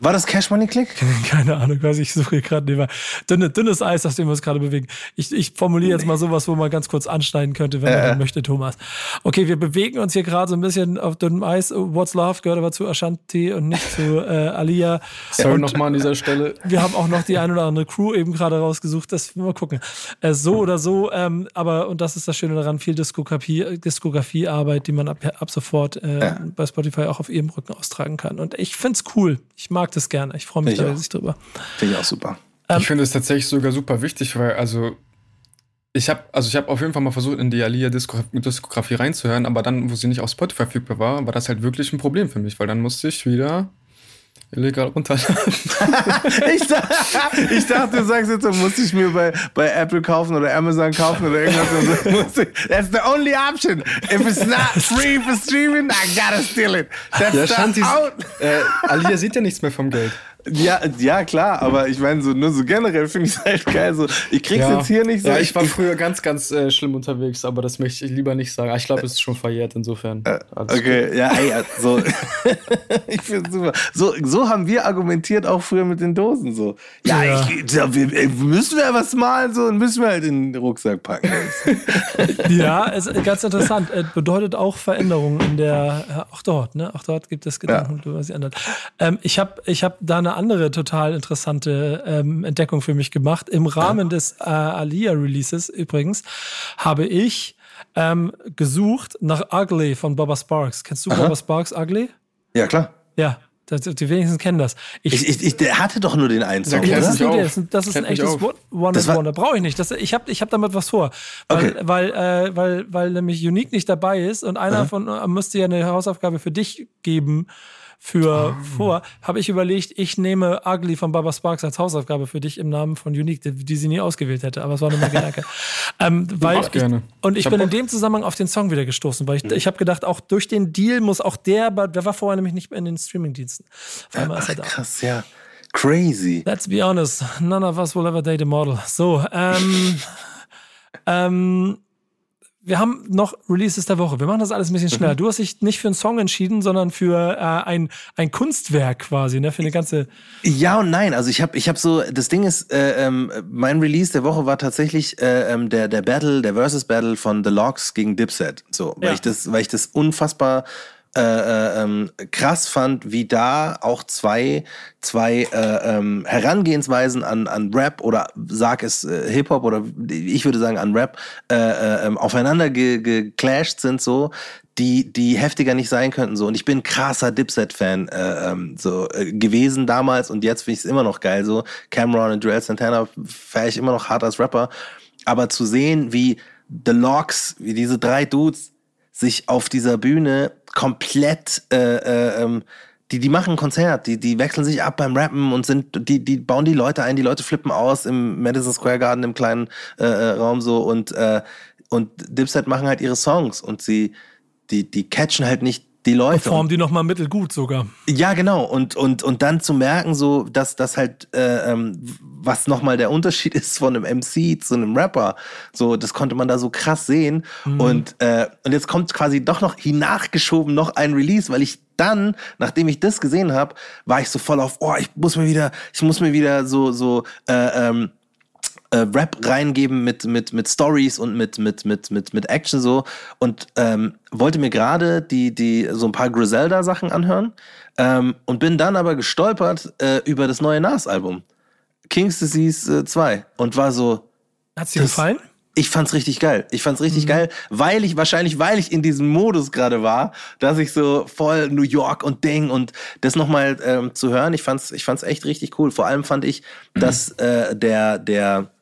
War das Cash Money Click? [laughs] Keine Ahnung, weiß ich, suche gerade nee, dünne, dünnes Eis, auf dem wir uns gerade bewegen. Ich, ich formuliere jetzt mal sowas, wo man ganz kurz anschneiden könnte, wenn man Äh. möchte, Thomas. Okay, wir bewegen uns hier gerade so ein bisschen auf dünnem Eis. What's Love gehört aber zu Ashanti und nicht zu äh, Alia. Sorry nochmal an dieser Stelle. wir haben auch noch die ein oder andere Crew eben gerade rausgesucht. Das mal gucken. Äh, so oder so, ähm, aber und das ist das Schöne daran, viel Diskografie, Diskografiearbeit, die man ab, ab sofort äh, bei Spotify auch auf ihrem Rücken austragen kann. Und ich find's cool. Ich mag das gerne. Ich freue mich Ich da riesig drüber. Finde ich auch super. Ähm, Ich finde es tatsächlich sogar super wichtig, weil also ich habe also ich habe auf jeden Fall mal versucht in die Alia Disko Diskografie reinzuhören, aber dann, wo sie nicht auf Spotify verfügbar war, war das halt wirklich ein Problem für mich, weil dann musste ich wieder illegal runterladen. [laughs] Ich, dachte, ich dachte, du sagst jetzt, so, muss ich mir bei, bei Apple kaufen oder Amazon kaufen oder irgendwas. [laughs] Und so, ich- That's the only option. If it's not free for streaming, I gotta steal it. That's Ja, the Shanti, out. äh, Alia sieht ja nichts mehr vom Geld. Ja, ja, klar, aber ich meine, so, nur so generell finde ich es halt geil. So, ich krieg's jetzt hier nicht so. Ja, ich war früher ganz, ganz äh, schlimm unterwegs, aber das möchte ich lieber nicht sagen. Ah, Ich glaube, es ist schon verjährt insofern. Alles Okay, ja, ey, so. [laughs] ich finde super. So, so haben wir argumentiert auch früher mit den Dosen so. Ja, Ja. Ich, ja wir, ey, müssen wir was malen so und müssen wir halt in den Rucksack packen. [laughs] Ja, es ist ganz interessant. Es bedeutet auch Veränderungen in der, ja, auch dort, ne? Auch dort gibt es Gedanken, was sich ändert. Ähm, ich habe ich hab da eine andere total interessante ähm, Entdeckung für mich gemacht. Im Rahmen des äh, Alia-Releases übrigens habe ich ähm, gesucht nach Ugly von Baba Sparks. Kennst du Baba Sparks Ugly? Ja, klar. Ja, das, die wenigsten kennen das. Ich, ich, ich, der hatte doch nur den einen Song, Ja, das oder? ist, das ist, das ist ein echtes. One- One Das and Wonder. Brauche ich nicht. Das, ich habe ich hab damit was vor. Weil, Okay. weil, äh, weil, weil nämlich Unique nicht dabei ist und einer von äh, müsste ja eine Hausaufgabe für dich geben für vor, habe ich überlegt, ich nehme Ugly von Baba Sparks als Hausaufgabe für dich im Namen von Unique, die, die sie nie ausgewählt hätte. Aber es war nur mein [laughs] Gedanke. ähm, weil ich, gerne. und ich, Ich bin in dem Zusammenhang auf den Song wieder gestoßen, weil ich, ich habe gedacht, auch durch den Deal muss auch der, der war vorher nämlich nicht mehr in den Streamingdiensten. Auf einmal ist er da. Krass, ja. Crazy. Let's be honest, none of us will ever date a model. So, ähm, [laughs] ähm, wir haben noch Releases der Woche. Wir machen das alles ein bisschen schneller. Du hast dich nicht für einen Song entschieden, sondern für äh, ein, ein Kunstwerk quasi, ne? Für eine ganze. Ja und nein. Also ich habe ich hab so, das Ding ist, äh, ähm, mein Release der Woche war tatsächlich äh, ähm, der, der Battle, der Versus Battle von The Logs gegen Dipset. So, weil Ja. ich das, weil ich das unfassbar äh, äh, ähm, krass fand, wie da auch zwei, zwei äh, ähm, Herangehensweisen an, an Rap oder sag es äh, Hip-Hop oder ich würde sagen an Rap äh, äh, ähm, aufeinander ge geclasht sind so, die, die heftiger nicht sein könnten so. Und ich bin krasser Dipset-Fan äh, ähm, so äh, gewesen damals und jetzt finde ich es immer noch geil so. Cameron und Joel Santana feiere ich immer noch hart als Rapper. Aber zu sehen, wie The Logs, wie diese drei Dudes sich auf dieser Bühne komplett äh, äh, ähm, die, die machen ein Konzert, die, die wechseln sich ab beim Rappen und sind, die, die bauen die Leute ein, die Leute flippen aus im Madison Square Garden, im kleinen äh, äh Raum so und, äh, und Dipset machen halt ihre Songs und sie, die, die catchen halt nicht die Leute. Formen die nochmal mittelgut sogar. Ja, genau. Und, und, und dann zu merken, so, dass das halt, äh, ähm, was nochmal der Unterschied [laughs] ist von einem MC zu einem Rapper. So, das konnte man da so krass sehen. Mhm. Und, äh, und jetzt kommt quasi doch noch hinachgeschoben noch ein Release, weil ich dann, nachdem ich das gesehen habe, war ich so voll auf, oh, ich muss mir wieder, ich muss mir wieder so, so, äh, ähm, äh, Rap reingeben mit mit mit Stories und mit mit mit mit mit Action so und ähm, wollte mir gerade die die so ein paar Griselda Sachen anhören ähm, und bin dann aber gestolpert äh, über das neue Nas Album King's Disease äh, 2 und war so Hat's dir gefallen? Ich fand's richtig geil. Ich fand's richtig mhm. geil, weil ich wahrscheinlich, weil ich in diesem Modus gerade war, dass ich so voll New York und Ding und das nochmal ähm, zu hören. Ich fand's, ich fand's echt richtig cool. Vor allem fand ich, dass äh, der der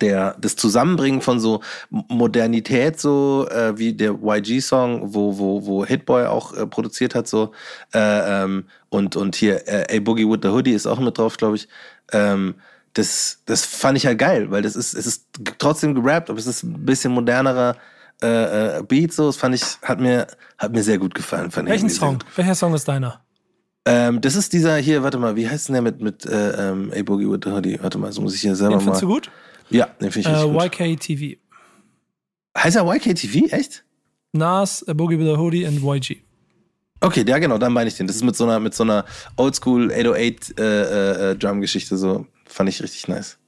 der das Zusammenbringen von so Modernität so äh, wie der YG-Song, wo wo wo Hitboy auch äh, produziert hat so äh, ähm, und und hier äh, A Boogie with the Hoodie ist auch mit drauf, glaube ich. Ähm, das das fand ich halt geil, weil das ist es ist trotzdem gerappt, aber es ist ein bisschen modernerer äh, äh, Beat so. Das fand ich hat mir hat mir sehr gut gefallen. Fand Welchen Song? Welcher Song ist deiner? Ähm, das ist dieser hier, warte mal, wie heißt denn der mit, mit äh, ähm, A Boogie with the Hoodie? Warte mal, so muss ich hier selber Den mal. Findest du gut? Ja, den finde ich äh, gut. YKTV. Heißt er YKTV? Echt? Nas, A Boogie with a Hoodie und YG. Okay, ja genau, dann meine ich den. Das ist mit so einer, mit so einer Oldschool 808 äh, äh, äh, Drum-Geschichte so. Fand ich richtig nice.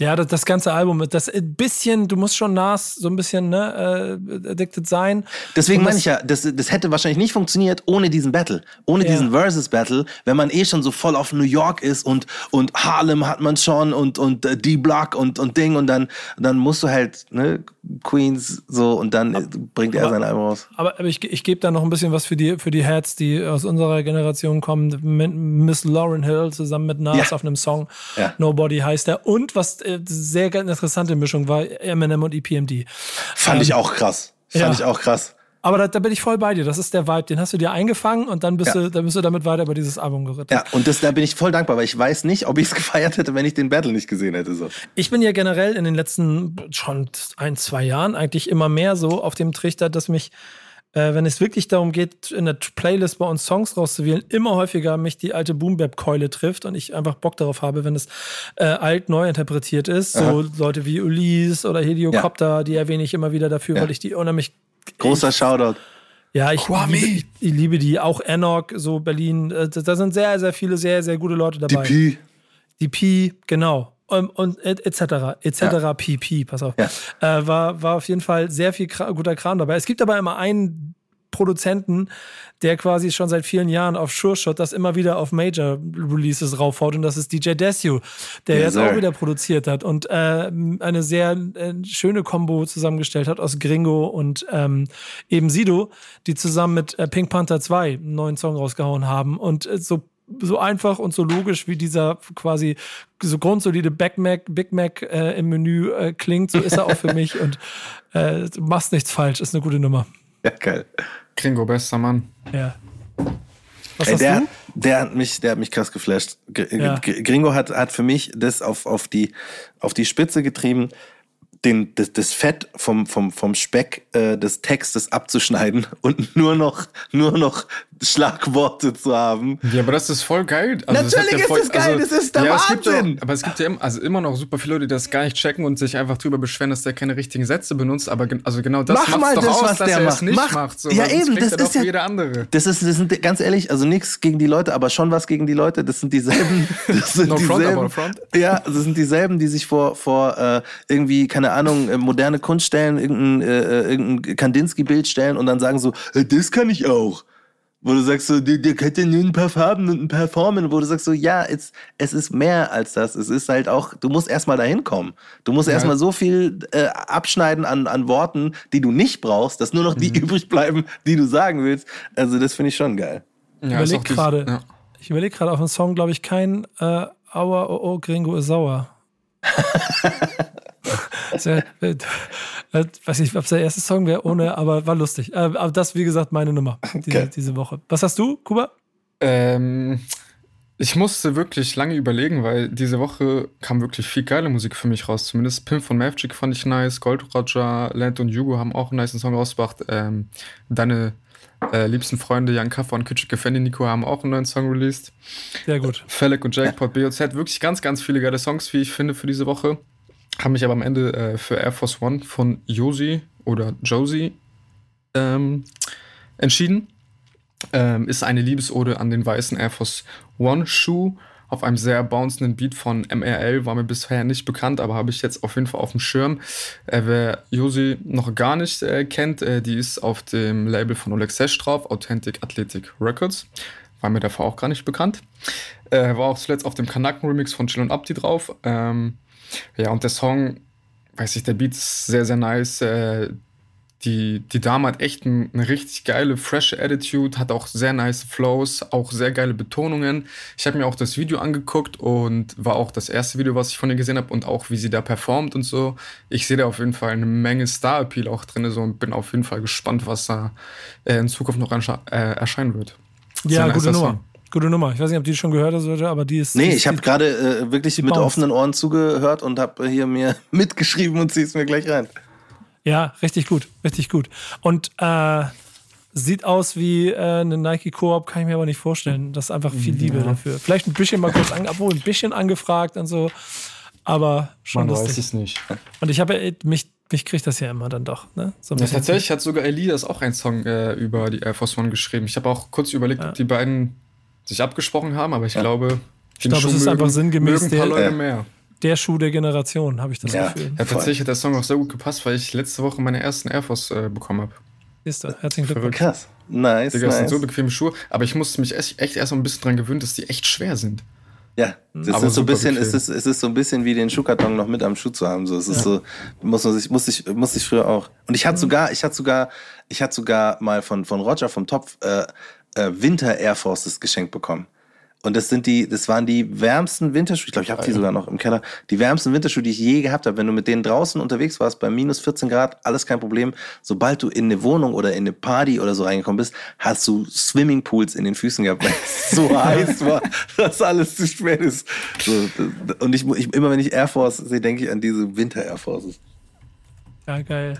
Ja, das, das ganze Album, das ein bisschen, du musst schon Nas so ein bisschen ne, äh, addicted sein. Deswegen meine ich ja, das, das hätte wahrscheinlich nicht funktioniert ohne diesen Battle, ohne ja. diesen Versus Battle, wenn man eh schon so voll auf New York ist und und Harlem hat man schon und und äh, D-Block und und Ding und dann dann musst du halt ne, Queens so und dann aber, bringt er sein Album raus. Aber, aber ich, ich gebe da noch ein bisschen was für die für die Heads, die aus unserer Generation kommen. Miss Lauren Hill zusammen mit Nas ja. auf einem Song. Ja. Nobody heißt er und was äh, sehr interessante Mischung war Eminem und EPMD. Fand ähm, ich auch krass. Fand ja. ich auch krass. Aber da, da, bin ich voll bei dir. Das ist der Vibe. Den hast du dir eingefangen und dann bist, ja. du, dann bist du damit weiter über dieses Album geritten. Ja, und das, da bin ich voll dankbar, weil ich weiß nicht, ob ich es [laughs] gefeiert hätte, wenn ich den Battle nicht gesehen hätte. So. Ich bin ja generell in den letzten schon ein, zwei Jahren eigentlich immer mehr so auf dem Trichter, dass mich äh, wenn es wirklich darum geht, in der Playlist bei uns Songs rauszuwählen, immer häufiger mich die alte Boom-Bap-Keule trifft und ich einfach Bock darauf habe, wenn es äh, alt neu interpretiert ist. Aha. So Leute wie Ulysse oder Heliocopter, ja. die erwähne ich immer wieder dafür, ja. weil ich die unheimlich. Großer ich, Shoutout. Ja, ich liebe, ich, ich liebe, die. Auch Enoch, so Berlin. Äh, da sind sehr, sehr viele, sehr, sehr gute Leute dabei. Die P. Die P, genau und, und etc. etc. Ja. pp. Pass auf. Ja. Äh, war, war auf jeden Fall sehr viel Kram, guter Kram dabei. Es gibt aber immer einen Produzenten, der quasi schon seit vielen Jahren auf Sure Shot das immer wieder auf Major Releases raufhaut und das ist DJ Desue, der yes, jetzt sir. auch wieder produziert hat und äh, eine sehr äh, schöne Combo zusammengestellt hat aus Gringo und ähm, eben Sido, die zusammen mit äh, Pink Panther 2 einen neuen Song rausgehauen haben und äh, so so einfach und so logisch wie dieser quasi so grundsolide Big Mac, Big Mac äh, im Menü äh, klingt, so ist er auch für mich und äh, du machst nichts falsch, ist eine gute Nummer. Ja, geil. Kringo, bester Mann. Ja. Was Ey, der, du? der hat mich, der hat mich krass geflasht. Ja. Gringo hat, hat für mich das auf, auf, die, auf die Spitze getrieben den, das, das Fett vom, vom, vom Speck äh, des Textes abzuschneiden [laughs] und nur noch, nur noch Schlagworte zu haben. Ja, aber das ist voll geil. Also Natürlich das ja voll, ist das geil, also, das ist der ja, Wahnsinn. Auch, aber es gibt ja immer, also immer noch super viele Leute, die das gar nicht checken und sich einfach drüber beschweren, dass der keine richtigen Sätze benutzt. Aber also genau das macht mal doch das, aus, was dass der er macht. nicht Mach, macht. So, ja, eben, das ist ja jeder andere. Das ist, das sind ganz ehrlich, also nichts gegen die Leute, aber schon was gegen die Leute. Das sind dieselben. [laughs] Das sind no dieselben, front, front. Ja, das sind dieselben, die sich vor, vor äh, irgendwie, keine Ahnung, äh, moderne Kunst stellen, irgendein, äh, äh, irgendein Kandinsky-Bild stellen und dann sagen so, äh, das kann ich auch. Wo du sagst so, der, der hätte nur ein paar Farben und ein paar Formen, wo du sagst so, ja, es, es ist mehr als das. Es ist halt auch, du musst erstmal dahin kommen. Du musst ja. erstmal so viel äh, abschneiden an, an Worten, die du nicht brauchst, dass nur noch die mhm. übrig bleiben, die du sagen willst. Also das finde ich schon geil. Ja, ich überlege gerade, ja. ich überlege gerade auf einen Song, glaube ich, kein äh, Aua, oh, oh, Gringo ist sauer. [laughs] Sehr, äh, weiß nicht, ob es der erste Song wäre ohne, aber war lustig. Äh, aber das, wie gesagt, meine Nummer diese, okay. diese Woche. Was hast du, Kuba? Ähm, ich musste wirklich lange überlegen, weil diese Woche kam wirklich viel geile Musik für mich raus. Zumindest Pimp von Mavchick fand ich nice, Gold Roger, Land und Hugo haben auch einen nice Song rausgebracht. Ähm, deine äh, liebsten Freunde Jan Kaffer und Küçük Gefendi Nico haben auch einen neuen Song released. Sehr gut. Felek und Jackpot, BOZ, wirklich ganz, ganz viele geile Songs, wie ich finde, für diese Woche. Haben mich aber am Ende äh, für Air Force One von Josie oder Josie ähm, entschieden. Ähm, ist eine Liebesode an den weißen Air Force One Schuh auf einem sehr bouncenden Beat von MRL, war mir bisher nicht bekannt, aber habe ich jetzt auf jeden Fall auf dem Schirm. Äh, wer Josi noch gar nicht äh, kennt, äh, die ist auf dem Label von Oleg Sesh drauf, Authentic Athletic Records. War mir davor auch gar nicht bekannt. Äh, war auch zuletzt auf dem Kanaken-Remix von Chill und Abdi drauf. Ähm, ja, und der Song, weiß ich, der Beat ist sehr, sehr nice. Äh, die, die Dame hat echt ein, eine richtig geile, fresh Attitude, hat auch sehr nice Flows, auch sehr geile Betonungen. Ich habe mir auch das Video angeguckt und war auch das erste Video, was ich von ihr gesehen habe und auch wie sie da performt und so. Ich sehe da auf jeden Fall eine Menge Star-Appeal auch drin so und bin auf jeden Fall gespannt, was da äh, in Zukunft noch äh, erscheinen wird. Ja, gute Nummer. Gute Nummer. Ich weiß nicht, ob die schon gehört hast, aber die ist. Nee, ich habe gerade äh, wirklich mit bounced. offenen Ohren zugehört und habe hier mir [laughs] mitgeschrieben und zieh's mir gleich rein. Ja, richtig gut, richtig gut. Und äh, sieht aus wie äh, eine Nike Koop, kann ich mir aber nicht vorstellen. Das ist einfach viel Liebe ja. dafür. Vielleicht ein bisschen mal kurz, an, obwohl ein bisschen angefragt und so, aber schon Man lustig. weiß es nicht. Und ich habe ja, mich, mich kriegt das ja immer dann doch. Ne? So ja, tatsächlich hat sogar Elias auch einen Song äh, über die Air Force One geschrieben. Ich habe auch kurz überlegt, ja. ob die beiden sich abgesprochen haben, aber ich ja. glaube, ich glaube, es ist mögen, einfach sinngemäß ein paar Leute mehr der Schuh der Generation, habe ich das ja, Gefühl. Ja, tatsächlich hat der Song auch sehr gut gepasst, weil ich letzte Woche meine ersten Air Force äh, bekommen habe. Ist da. Herzlichen Glückwunsch. Krass. Nice. Digga, nice. das sind so bequeme Schuhe, aber ich musste mich echt, echt erst mal ein bisschen dran gewöhnen, dass die echt schwer sind. Ja, das aber ist so ein bisschen, es ist, es ist so ein bisschen wie den Schuhkarton noch mit am Schuh zu haben. So, es ist ja. so, muss man sich, muss ich, muss ich früher auch. Und ich hatte mhm. sogar, ich hatte sogar, ich hatte sogar mal von, von Roger vom Topf äh, äh, Winter Air Forces geschenkt bekommen. Und das sind die, das waren die wärmsten Winterschuhe. Ich glaube, ich habe die sogar noch im Keller. Die wärmsten Winterschuhe, die ich je gehabt habe. Wenn du mit denen draußen unterwegs warst, bei minus 14 Grad, alles kein Problem. Sobald du in eine Wohnung oder in eine Party oder so reingekommen bist, hast du Swimmingpools in den Füßen gehabt, weil es so [laughs] heiß war, dass alles zu spät ist. So, und ich, ich, immer wenn ich Air Force sehe, denke ich an diese Winter Air Forces. Ja, geil.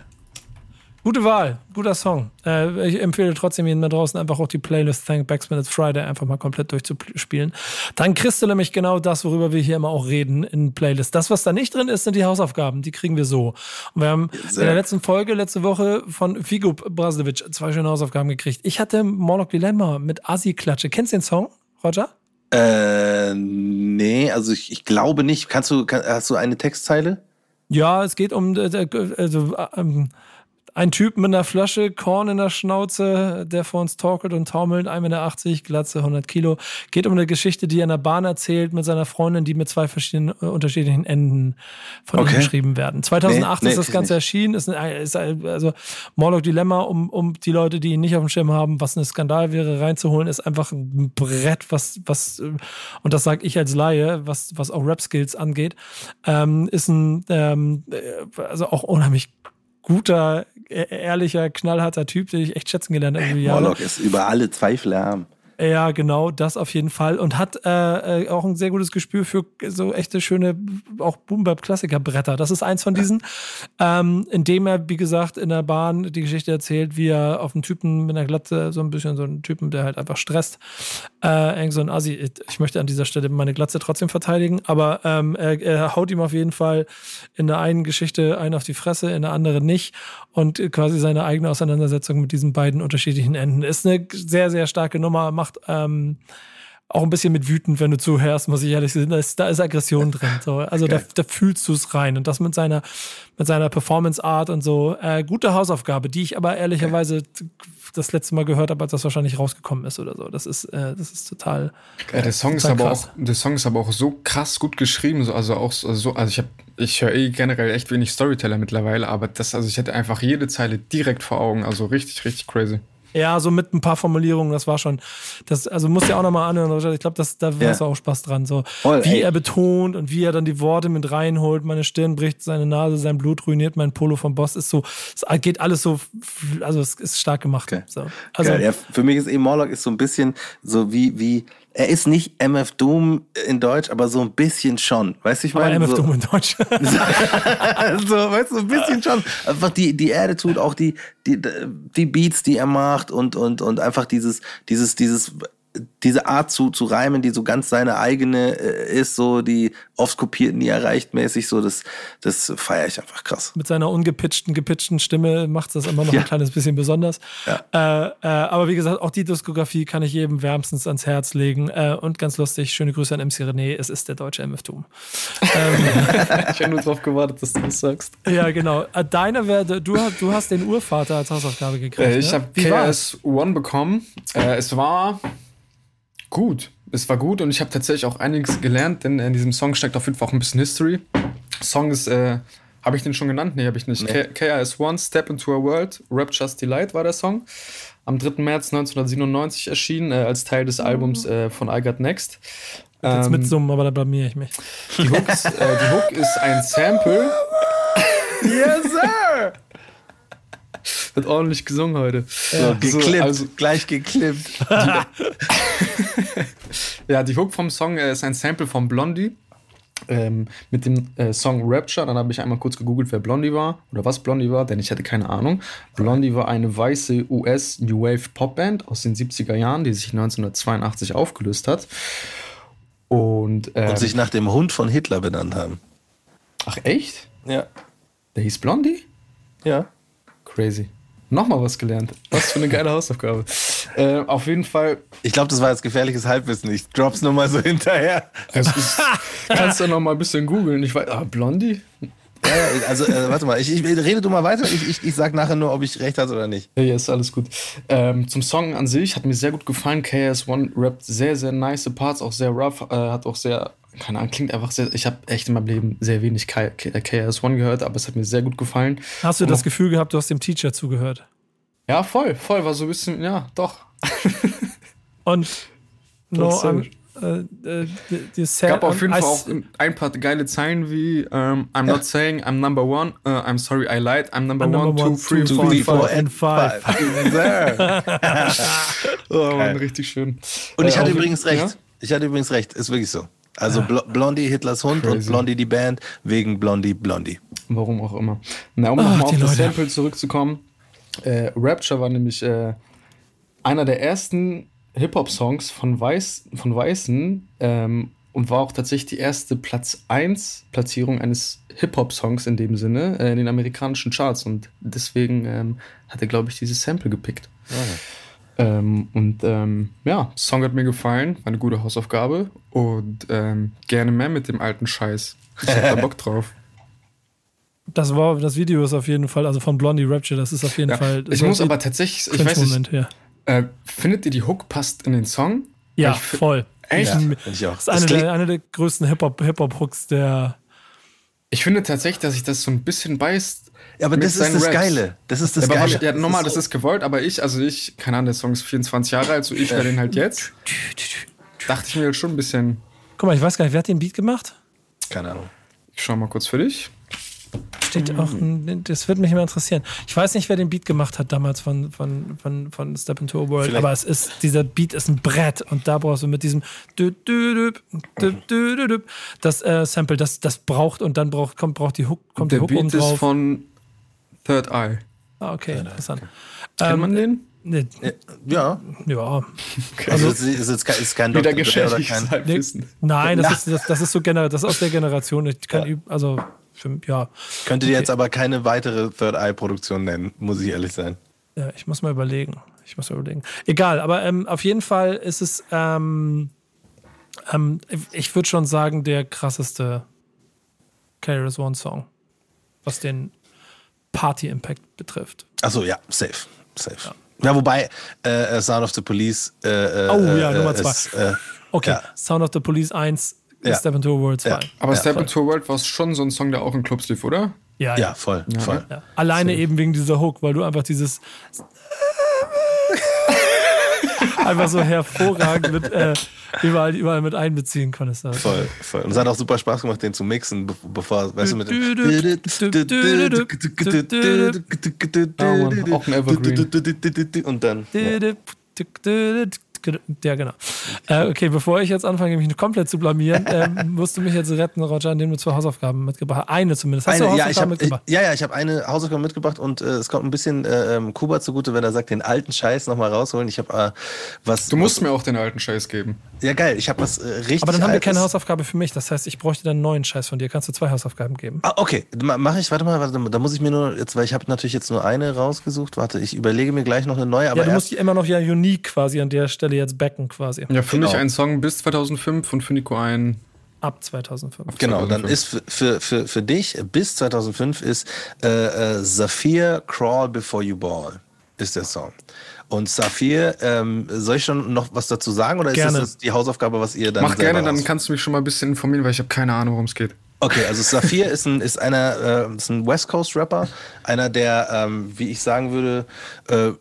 Gute Wahl, guter Song. Äh, ich empfehle trotzdem jedem da draußen einfach auch die Playlist Thank Backsman It's Friday einfach mal komplett durchzuspielen. Dann kriegst du nämlich genau das, worüber wir hier immer auch reden in Playlist. Das, was da nicht drin ist, sind die Hausaufgaben. Die kriegen wir so. Und wir haben Sehr. in der letzten Folge, letzte Woche von Figo Brazovic zwei schöne Hausaufgaben gekriegt. Ich hatte Morlock Dilemma mit Asi-Klatsche. Kennst du den Song, Roger? Äh, nee, also ich, ich glaube nicht. Kannst du, kann, hast du eine Textzeile? Ja, es geht um, äh, also, ähm, ein Typ mit einer Flasche Korn in der Schnauze, der vor uns torkelt und taumelt, 1,80 Meter, Glatze, 100 Kilo. Geht um eine Geschichte, die er in der Bahn erzählt mit seiner Freundin, die mit zwei verschiedenen äh, unterschiedlichen Enden von okay. ihm geschrieben werden. 2008 nee, nee, ist das Ganze nicht. erschienen. Ist, ein, ist ein, also Morlock Dilemma, um, um die Leute, die ihn nicht auf dem Schirm haben, was ein Skandal wäre, reinzuholen, ist einfach ein Brett, was, was äh, und das sage ich als Laie, was, was auch Rap-Skills angeht, ähm, ist ein, ähm, äh, also auch unheimlich guter, e-, ehrlicher, knallharter Typ, den ich echt schätzen gelernt habe. Morlock ist über alle Zweifel erhaben. Ja, genau, das auf jeden Fall. Und hat äh, äh, auch ein sehr gutes Gespür für so echte, schöne, auch Boom-Bap-Klassiker-Bretter. Das ist eins von diesen, ähm, in dem er, wie gesagt, in der Bahn die Geschichte erzählt, wie er auf einen Typen mit einer Glatze, so ein bisschen so einen Typen, der halt einfach stresst, äh, irgend so ein Assi. Ich möchte an dieser Stelle meine Glatze trotzdem verteidigen, aber ähm, er, er haut ihm auf jeden Fall in der einen Geschichte einen auf die Fresse, in der anderen nicht. Und quasi seine eigene Auseinandersetzung mit diesen beiden unterschiedlichen Enden ist eine sehr, sehr starke Nummer, macht macht. Ähm, auch ein bisschen mit wütend, wenn du zuhörst, muss ich ehrlich sagen. Da ist, da ist Aggression [laughs] drin. So. Also okay. da, da, fühlst du es rein. Und das mit seiner, mit seiner Performance-Art und so. Äh, gute Hausaufgabe, die ich aber ehrlicherweise okay. das letzte Mal gehört habe, als das wahrscheinlich rausgekommen ist oder so. Das ist, äh, das ist total. Ja, der, Song ist aber krass. auch, der Song ist aber auch so krass gut geschrieben. So, also auch so, also ich habe, ich höre eh generell echt wenig Storyteller mittlerweile, aber das, also ich hätte einfach jede Zeile direkt vor Augen. Also richtig, richtig crazy. Ja, so mit ein paar Formulierungen, das war schon. Das, also musst du ja auch nochmal anhören. Ich glaube, da Ja. hast du auch Spaß dran. So, Voll, wie ey. er betont und wie er dann die Worte mit reinholt. Meine Stirn bricht, seine Nase, sein Blut ruiniert mein Polo vom Boss. Ist so, es geht alles so, also es ist stark gemacht. Okay. So. Also. Ja, für mich ist eben Morlock ist so ein bisschen so wie, wie, er ist nicht MF Doom in Deutsch, aber so ein bisschen schon. Weißt du, ich aber meine? MF so, Doom in Deutsch. [laughs] so, weißt du, so ein bisschen [laughs] schon. Einfach die, die Attitude, auch die, die, die Beats, die er macht und, und, und einfach dieses, dieses, dieses, diese Art zu, zu reimen, die so ganz seine eigene äh, ist, so die oft kopiert, nie erreicht mäßig, so das, das feiere ich einfach krass. mit seiner ungepitchten, gepitchten Stimme macht das immer noch Ja. ein kleines bisschen besonders. Ja. Äh, äh, aber wie gesagt, auch die Diskografie kann ich jedem wärmstens ans Herz legen. Äh, und ganz lustig, schöne Grüße an MC René, es ist der deutsche MF Doom. ähm, [laughs] Ich habe nur darauf gewartet, dass du das sagst. ja, genau. Äh, deine werde, du, hast- du hast den Urvater als Hausaufgabe gekriegt. Äh, ich ne? habe war's? KS1 bekommen. Äh, es war gut. Es war gut und ich habe tatsächlich auch einiges gelernt, denn in diesem Song steckt auf jeden Fall auch ein bisschen History. Song ist, äh, habe ich den schon genannt? Nee, habe ich nicht. Nee. K- KRS-One, Step into a World, Rapture's Delight war der Song. Am 3. März 1997 erschienen, äh, als Teil des Albums äh, von I Got Next. Jetzt Ähm, mitsummen, aber da blamier ich mich. die, Hook ist, äh, die Hook ist ein Sample. [laughs] Yes! [laughs] Wird ordentlich gesungen heute. So, geklippt, So, also- gleich geklippt. [laughs] Ja, die Hook vom Song äh, ist ein Sample von Blondie. Ähm, mit dem äh, Song Rapture. Dann habe ich einmal kurz gegoogelt, wer Blondie war oder was Blondie war, denn ich hatte keine Ahnung. Blondie war eine weiße US New Wave Popband aus den 70er Jahren, die sich 1982 aufgelöst hat. Und, ähm, Und sich nach dem Hund von Hitler benannt haben. ach echt? Ja. Der hieß Blondie? Ja. Crazy. Nochmal was gelernt. Was für eine [laughs] geile Hausaufgabe. Äh, auf jeden Fall Ich glaube, das war jetzt gefährliches Halbwissen. Ich drop's nur mal so [laughs] hinterher. ist, kannst du noch mal ein bisschen googeln. Ich weiß, ah, Blondie? Ja, ja, also, äh, warte mal, ich, ich rede du mal weiter. Ich, ich, ich sag nachher nur, ob ich recht hatte oder nicht. Ja, ja, ist alles gut. Ähm, zum Song an sich hat mir sehr gut gefallen. KS1 rappt sehr, sehr nice Parts, auch sehr rough, äh, hat auch sehr, keine Ahnung, klingt einfach sehr. Ich habe echt in meinem Leben sehr wenig K K KS1 gehört, aber es hat mir sehr gut gefallen. Hast du Und das Gefühl gehabt, du hast dem Teacher zugehört? Ja, voll, voll, war so ein bisschen, ja, doch. [laughs] Und no, Das, äh, I'm, äh, äh, Es gab auf jeden Fall auch ein paar geile Zeilen wie ähm, I'm not saying I'm number one, uh, I'm sorry I lied, I'm number, I'm one, number two, one, three, two, four, three, and four, five. and five. [laughs] [laughs] Oh, Mann, richtig schön. Und ich Äh, hatte auch- übrigens recht. Ja? Ich hatte übrigens recht. Ist wirklich so. Also Bl Blondie, Hitlers Hund und Crazy. Blondie die Band wegen Blondie, Blondie. Warum auch immer. Na, um nochmal auf das Leute. Sample zurückzukommen. Äh, Rapture war nämlich äh, einer der ersten Hip-Hop-Songs von, Weiß, von Weißen ähm, und war auch tatsächlich die erste Platz 1 Platzierung eines Hip-Hop-Songs in dem Sinne äh, in den amerikanischen Charts und deswegen ähm, hat er, glaube ich, dieses Sample gepickt. Ähm, und ähm, ja, Song hat mir gefallen, war eine gute Hausaufgabe und ähm, gerne mehr mit dem alten Scheiß. Ich hab da Bock [laughs] drauf. Das war das Video ist auf jeden Fall, also von Blondie Rapture, das ist auf jeden Ja, Fall. ich muss aber tatsächlich, ich weiß nicht, ja. äh, findet ihr die Hook passt in den Song? Ja, Ich voll. Echt? Ja, Das finde ich auch. ist eine, Das der, eine der größten Hip-Hop- Hip-Hop-Hooks der. Ich finde tatsächlich, dass sich das so ein bisschen beißt. Ja, aber das ist das Raps. Geile. Das ist das aber Geile. Ja, normal, das ist gewollt, aber ich, also ich, keine Ahnung, der Song ist 24 Jahre alt, so ich höre den halt jetzt. Dachte ich mir halt schon ein bisschen, Guck mal, ich weiß gar nicht, wer hat den Beat gemacht? Keine Ahnung. ich schau mal kurz für dich. Steht auch, ein- das wird mich immer interessieren. Ich weiß nicht, wer den Beat gemacht hat damals von, von, von, von Step into a World, Vielleicht- aber es ist, dieser Beat ist ein Brett und da brauchst du mit diesem das äh, Sample, das, das braucht und dann braucht, kommt, braucht die Hook, kommt der die Hook Beat ist drauf. von Third Eye. Ah, okay, interessant. Kennt Ähm, man den? Nee, Ja, ja. also es ist, ist, kein- ist kein. Dre oder kein. Halbwissen. Nein, das ist, das, das ist so generell, das ist aus der Generation. Ich kann, üb- also, für, ja. Könnte dir Okay. jetzt aber keine weitere Third Eye Produktion nennen, muss ich ehrlich sein. Ja, ich muss mal überlegen. Ich muss mal überlegen. Egal, aber ähm, auf jeden Fall ist es, ähm, ähm, ich würde schon sagen, der krasseste Carriers One Song, was den Party-Impact betrifft. Achso, ja, safe. Safe. Ja, wobei äh, äh, Sound of the Police. Äh, äh, Oh, ja, äh, Nummer ist, zwei. Äh, Okay, Ja. Sound of the Police 1, Ja. Step into a World 2. Ja. Aber Ja, Step voll. into a World war schon so ein Song, der auch in Clubs lief, oder? ja, voll, voll. Ja. Alleine eben wegen dieser Hook, weil du einfach dieses [laughs] einfach so hervorragend mit, äh, überall, überall mit einbeziehen konntest. Voll, voll. Und es hat auch super Spaß gemacht, den zu mixen, bevor, weißt du, mit dem. auch ein Evergreen. Und dann. Ja. Ja, genau. Äh, okay, bevor ich jetzt anfange, mich komplett zu blamieren, [laughs] äh, musst du mich jetzt retten, Roger, indem du zwei Hausaufgaben mitgebracht hast. Eine zumindest. Hast eine, du Hausaufgaben ja, ich hab, mitgebracht? Ich, ja, ja, ich habe eine Hausaufgabe mitgebracht und äh, es kommt ein bisschen äh, ähm, Kuba zugute, wenn er sagt, den alten Scheiß nochmal rausholen. Ich habe äh, was. Du musst was, mir auch den alten Scheiß geben. Ja, geil. Ich habe was äh, richtig. Aber dann haben wir keine Hausaufgabe für mich. Das heißt, ich bräuchte dann einen neuen Scheiß von dir. Kannst du zwei Hausaufgaben geben? Ah, okay. Mache ich. Warte mal, warte, da muss ich mir nur jetzt, weil ich habe natürlich jetzt nur eine rausgesucht. Warte, ich überlege mir gleich noch eine neue. Aber ja, du musst die immer noch ja unique quasi an der Stelle jetzt backen quasi. Ja, für genau. mich ein Song bis 2005 und für Nico ein ab 2005. Genau, 2005. dann ist für, für, für, für dich bis 2005 ist äh, äh, Saphir Crawl Before You Ball ist der Song. Und Saphir, ähm, soll ich schon noch was dazu sagen oder gerne. ist das die Hausaufgabe, was ihr dann Mach gerne, dann kannst du mich schon mal ein bisschen informieren, weil ich habe keine Ahnung, worum es geht. Okay, also Saphir ist ein, ist einer, äh, ist ein West Coast Rapper, einer der, ähm, wie ich sagen würde, äh,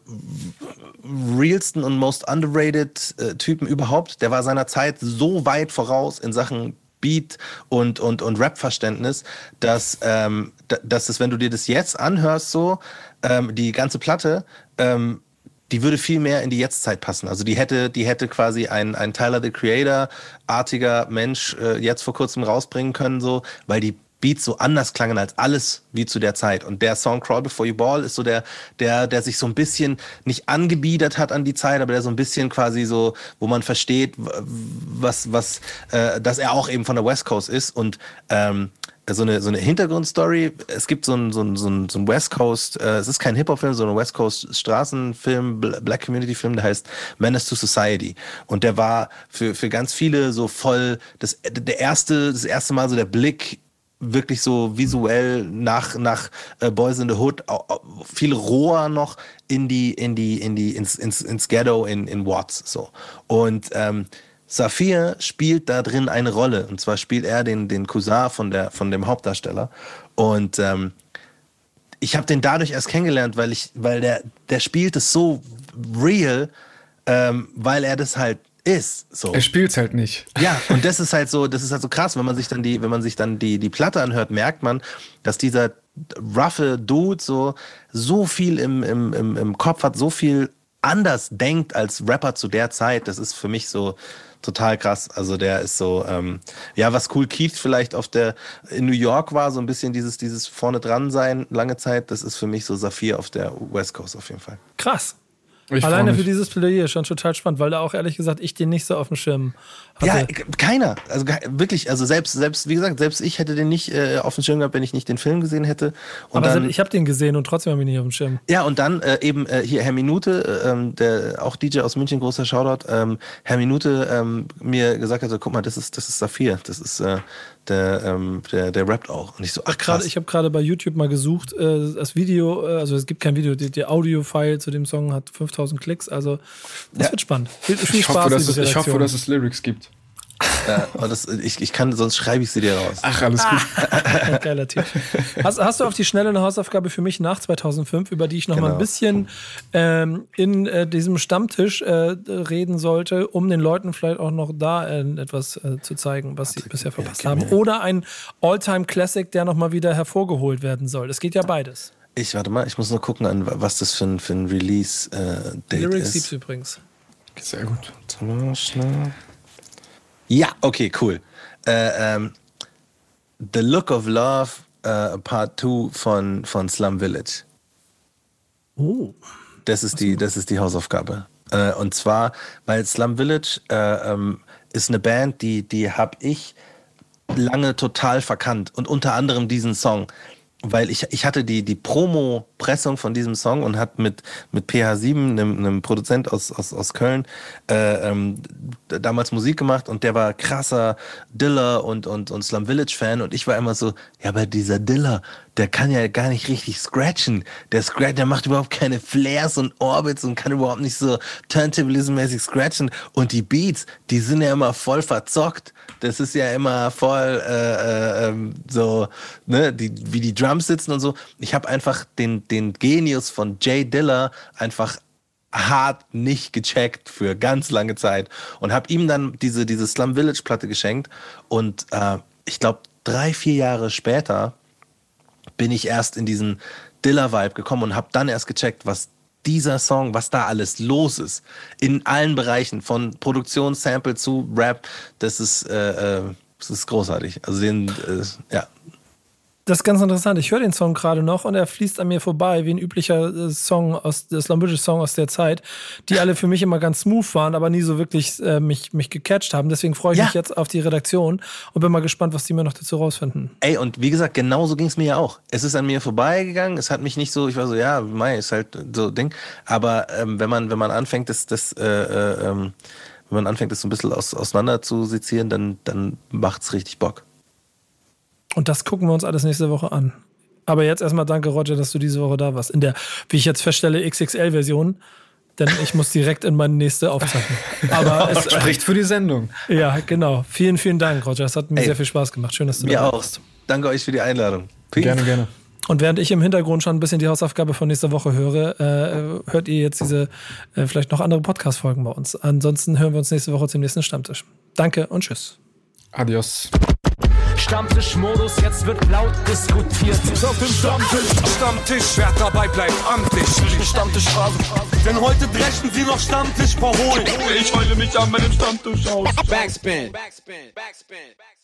realsten und most underrated äh, Typen überhaupt. Der war seiner Zeit so weit voraus in Sachen Beat und, und, und Rap-Verständnis, dass, ähm, dass es, wenn du dir das jetzt anhörst, so, ähm, die ganze Platte, ähm, die würde viel mehr in die Jetztzeit passen. Also die hätte, die hätte quasi ein, ein Tyler the Creator-artiger Mensch äh, jetzt vor kurzem rausbringen können, so, weil die Beats so anders klangen als alles wie zu der Zeit. Und der Song Crawl Before You Ball ist so der, der, der sich so ein bisschen nicht angebiedert hat an die Zeit, aber der so ein bisschen quasi so, wo man versteht, was, was, äh, dass er auch eben von der West Coast ist und ähm, so eine, so eine Hintergrundstory. Es gibt so ein, so so ein, so ein West Coast, äh, es ist kein Hip-Hop-Film, sondern West Coast Straßenfilm, Black Community-Film, der heißt Menace to Society. Und der war für, für ganz viele so voll das, der erste, das erste Mal so der Blick wirklich so visuell nach nach äh, Boys in the Hood viel roher noch in die in die in die ins ins, ins Ghetto in in Watts so und ähm, Saphir spielt da drin eine Rolle. Und zwar spielt er den, den Cousin von, der, von dem Hauptdarsteller. Und ähm, ich habe den dadurch erst kennengelernt, weil, ich, weil der, der spielt es so real, ähm, weil er das halt ist. So. Er spielt es halt nicht. Ja, und das ist halt so, das ist halt so krass, wenn man sich dann die, wenn man sich dann die, die Platte anhört, merkt man, dass dieser roughe Dude so, so viel im, im, im, im Kopf hat, so viel anders denkt als Rapper zu der Zeit. Das ist für mich so, total krass. Also der ist so, ähm, ja, was cool Keith vielleicht auf der in New York war, so ein bisschen dieses, dieses vorne dran sein, lange Zeit, das ist für mich so Saphir auf der West Coast auf jeden Fall. Krass. Ich Alleine für dieses Plädoyer schon total spannend, weil da auch ehrlich gesagt ich den nicht so auf dem Schirm hatte. Ja, keiner. Also wirklich, also selbst, selbst, wie gesagt, selbst ich hätte den nicht äh, auf dem Schirm gehabt, wenn ich nicht den Film gesehen hätte. Und Aber dann, ich habe den gesehen und trotzdem habe ich ihn nicht auf dem Schirm. Ja, und dann äh, eben äh, hier Herr Minute, äh, ähm, der auch DJ aus München, großer Shoutout, ähm, Herr Minute ähm, mir gesagt hat, guck mal, das ist, das ist Saphir, das ist äh, der, ähm, der, der rappt auch. Und ich so, ach krass. Ich habe gerade bei YouTube mal gesucht, äh, das Video, äh, also es gibt kein Video, der Audio-File zu dem Song hat 5000 Klicks, also das ja. wird spannend. Viel, viel ich, Spaß, hoffe, dass es, ich hoffe, dass es Lyrics gibt. Ja, das, ich, ich kann, sonst schreibe ich sie dir raus. Ach, alles gut. Ah. [laughs] Geiler Typ. Hast, hast, du auf die schnelle eine Hausaufgabe für mich nach 2005, über die ich noch genau. mal ein genau. bisschen ähm, in äh, diesem Stammtisch äh, reden sollte, um den Leuten vielleicht auch noch da äh, etwas äh, zu zeigen, was sie bisher verpasst ja, haben. Oder ein All-Time-Classic, der noch mal wieder hervorgeholt werden soll. Es geht ja beides. Ich warte mal, ich muss nur gucken, an was das für ein, für ein Release-Date äh, ist. Lyrics gibt's übrigens. Sehr gut. Schnell. Ja, okay, cool. Äh, ähm, The Look of Love äh, Part 2 von, von Slum Village. Oh. Das ist, die, das ist die Hausaufgabe. Äh, und zwar, weil Slum Village äh, ähm, ist eine Band, die, die habe ich lange total verkannt. Und unter anderem diesen Song weil ich, ich hatte die, die Promo-Pressung von diesem Song und hat mit, mit PH7, einem, einem Produzent aus, aus, aus Köln, äh, ähm, damals Musik gemacht und der war krasser Diller und, und, und Slum Village-Fan und ich war immer so, ja, aber dieser Diller, der kann ja gar nicht richtig scratchen. Der Scratch, der macht überhaupt keine Flares und Orbits und kann überhaupt nicht so Turntablism-mäßig scratchen und die Beats, die sind ja immer voll verzockt. Das ist ja immer voll äh, äh, ähm, so, ne, die, wie die Drums sitzen und so. Ich habe einfach den, den Genius von Jay Diller einfach hart nicht gecheckt für ganz lange Zeit und habe ihm dann diese, diese Slum Village Platte geschenkt und äh, ich glaube drei, vier Jahre später bin ich erst in diesen Dilla-Vibe gekommen und habe dann erst gecheckt, was dieser Song, was da alles los ist. In allen Bereichen, von Produktion, Sample zu Rap, das ist, äh, äh das ist großartig. Also den, äh, ja, das ist ganz interessant. Ich höre den Song gerade noch und er fließt an mir vorbei, wie ein üblicher äh, Song aus, der Slumberge Song aus der Zeit, die alle für mich immer ganz smooth waren, aber nie so wirklich äh, mich, mich gecatcht haben. Deswegen freue ich ja. mich jetzt auf die Redaktion und bin mal gespannt, was die mir noch dazu rausfinden. Ey, und wie gesagt, genauso ging es mir ja auch. Es ist an mir vorbeigegangen, es hat mich nicht so, ich war so, ja, mei, ist halt so Ding. Aber ähm, wenn man, wenn man anfängt, das, das, äh, äh, ähm, wenn man anfängt, das so ein bisschen aus, auseinander zu sezieren, dann, dann macht's richtig Bock. Und das gucken wir uns alles nächste Woche an. Aber jetzt erstmal danke, Roger, dass du diese Woche da warst. In der, wie ich jetzt feststelle, XXL-Version. Denn ich muss direkt in meine nächste aufzeichnen. [laughs] Aber es spricht für die Sendung. Ja, genau. Vielen, vielen Dank, Roger. Es hat mir Ey, sehr viel Spaß gemacht. Schön, dass du da bist. Danke euch für die Einladung. Peace. Gerne, gerne. Und während ich im Hintergrund schon ein bisschen die Hausaufgabe von nächster Woche höre, äh, hört ihr jetzt diese äh, vielleicht noch andere Podcast-Folgen bei uns. Ansonsten hören wir uns nächste Woche zum nächsten Stammtisch. Danke und tschüss. Adios. Stammtischmodus, jetzt wird laut diskutiert. Auf dem Stammtisch, Stammtisch, wer dabei bleibt, amtlich. Stammtisch Denn heute dreschen sie noch Stammtisch verholen. Ich heule mich an meinem Stammtisch aus. Backspin. Backspin. Backspin. Backspin.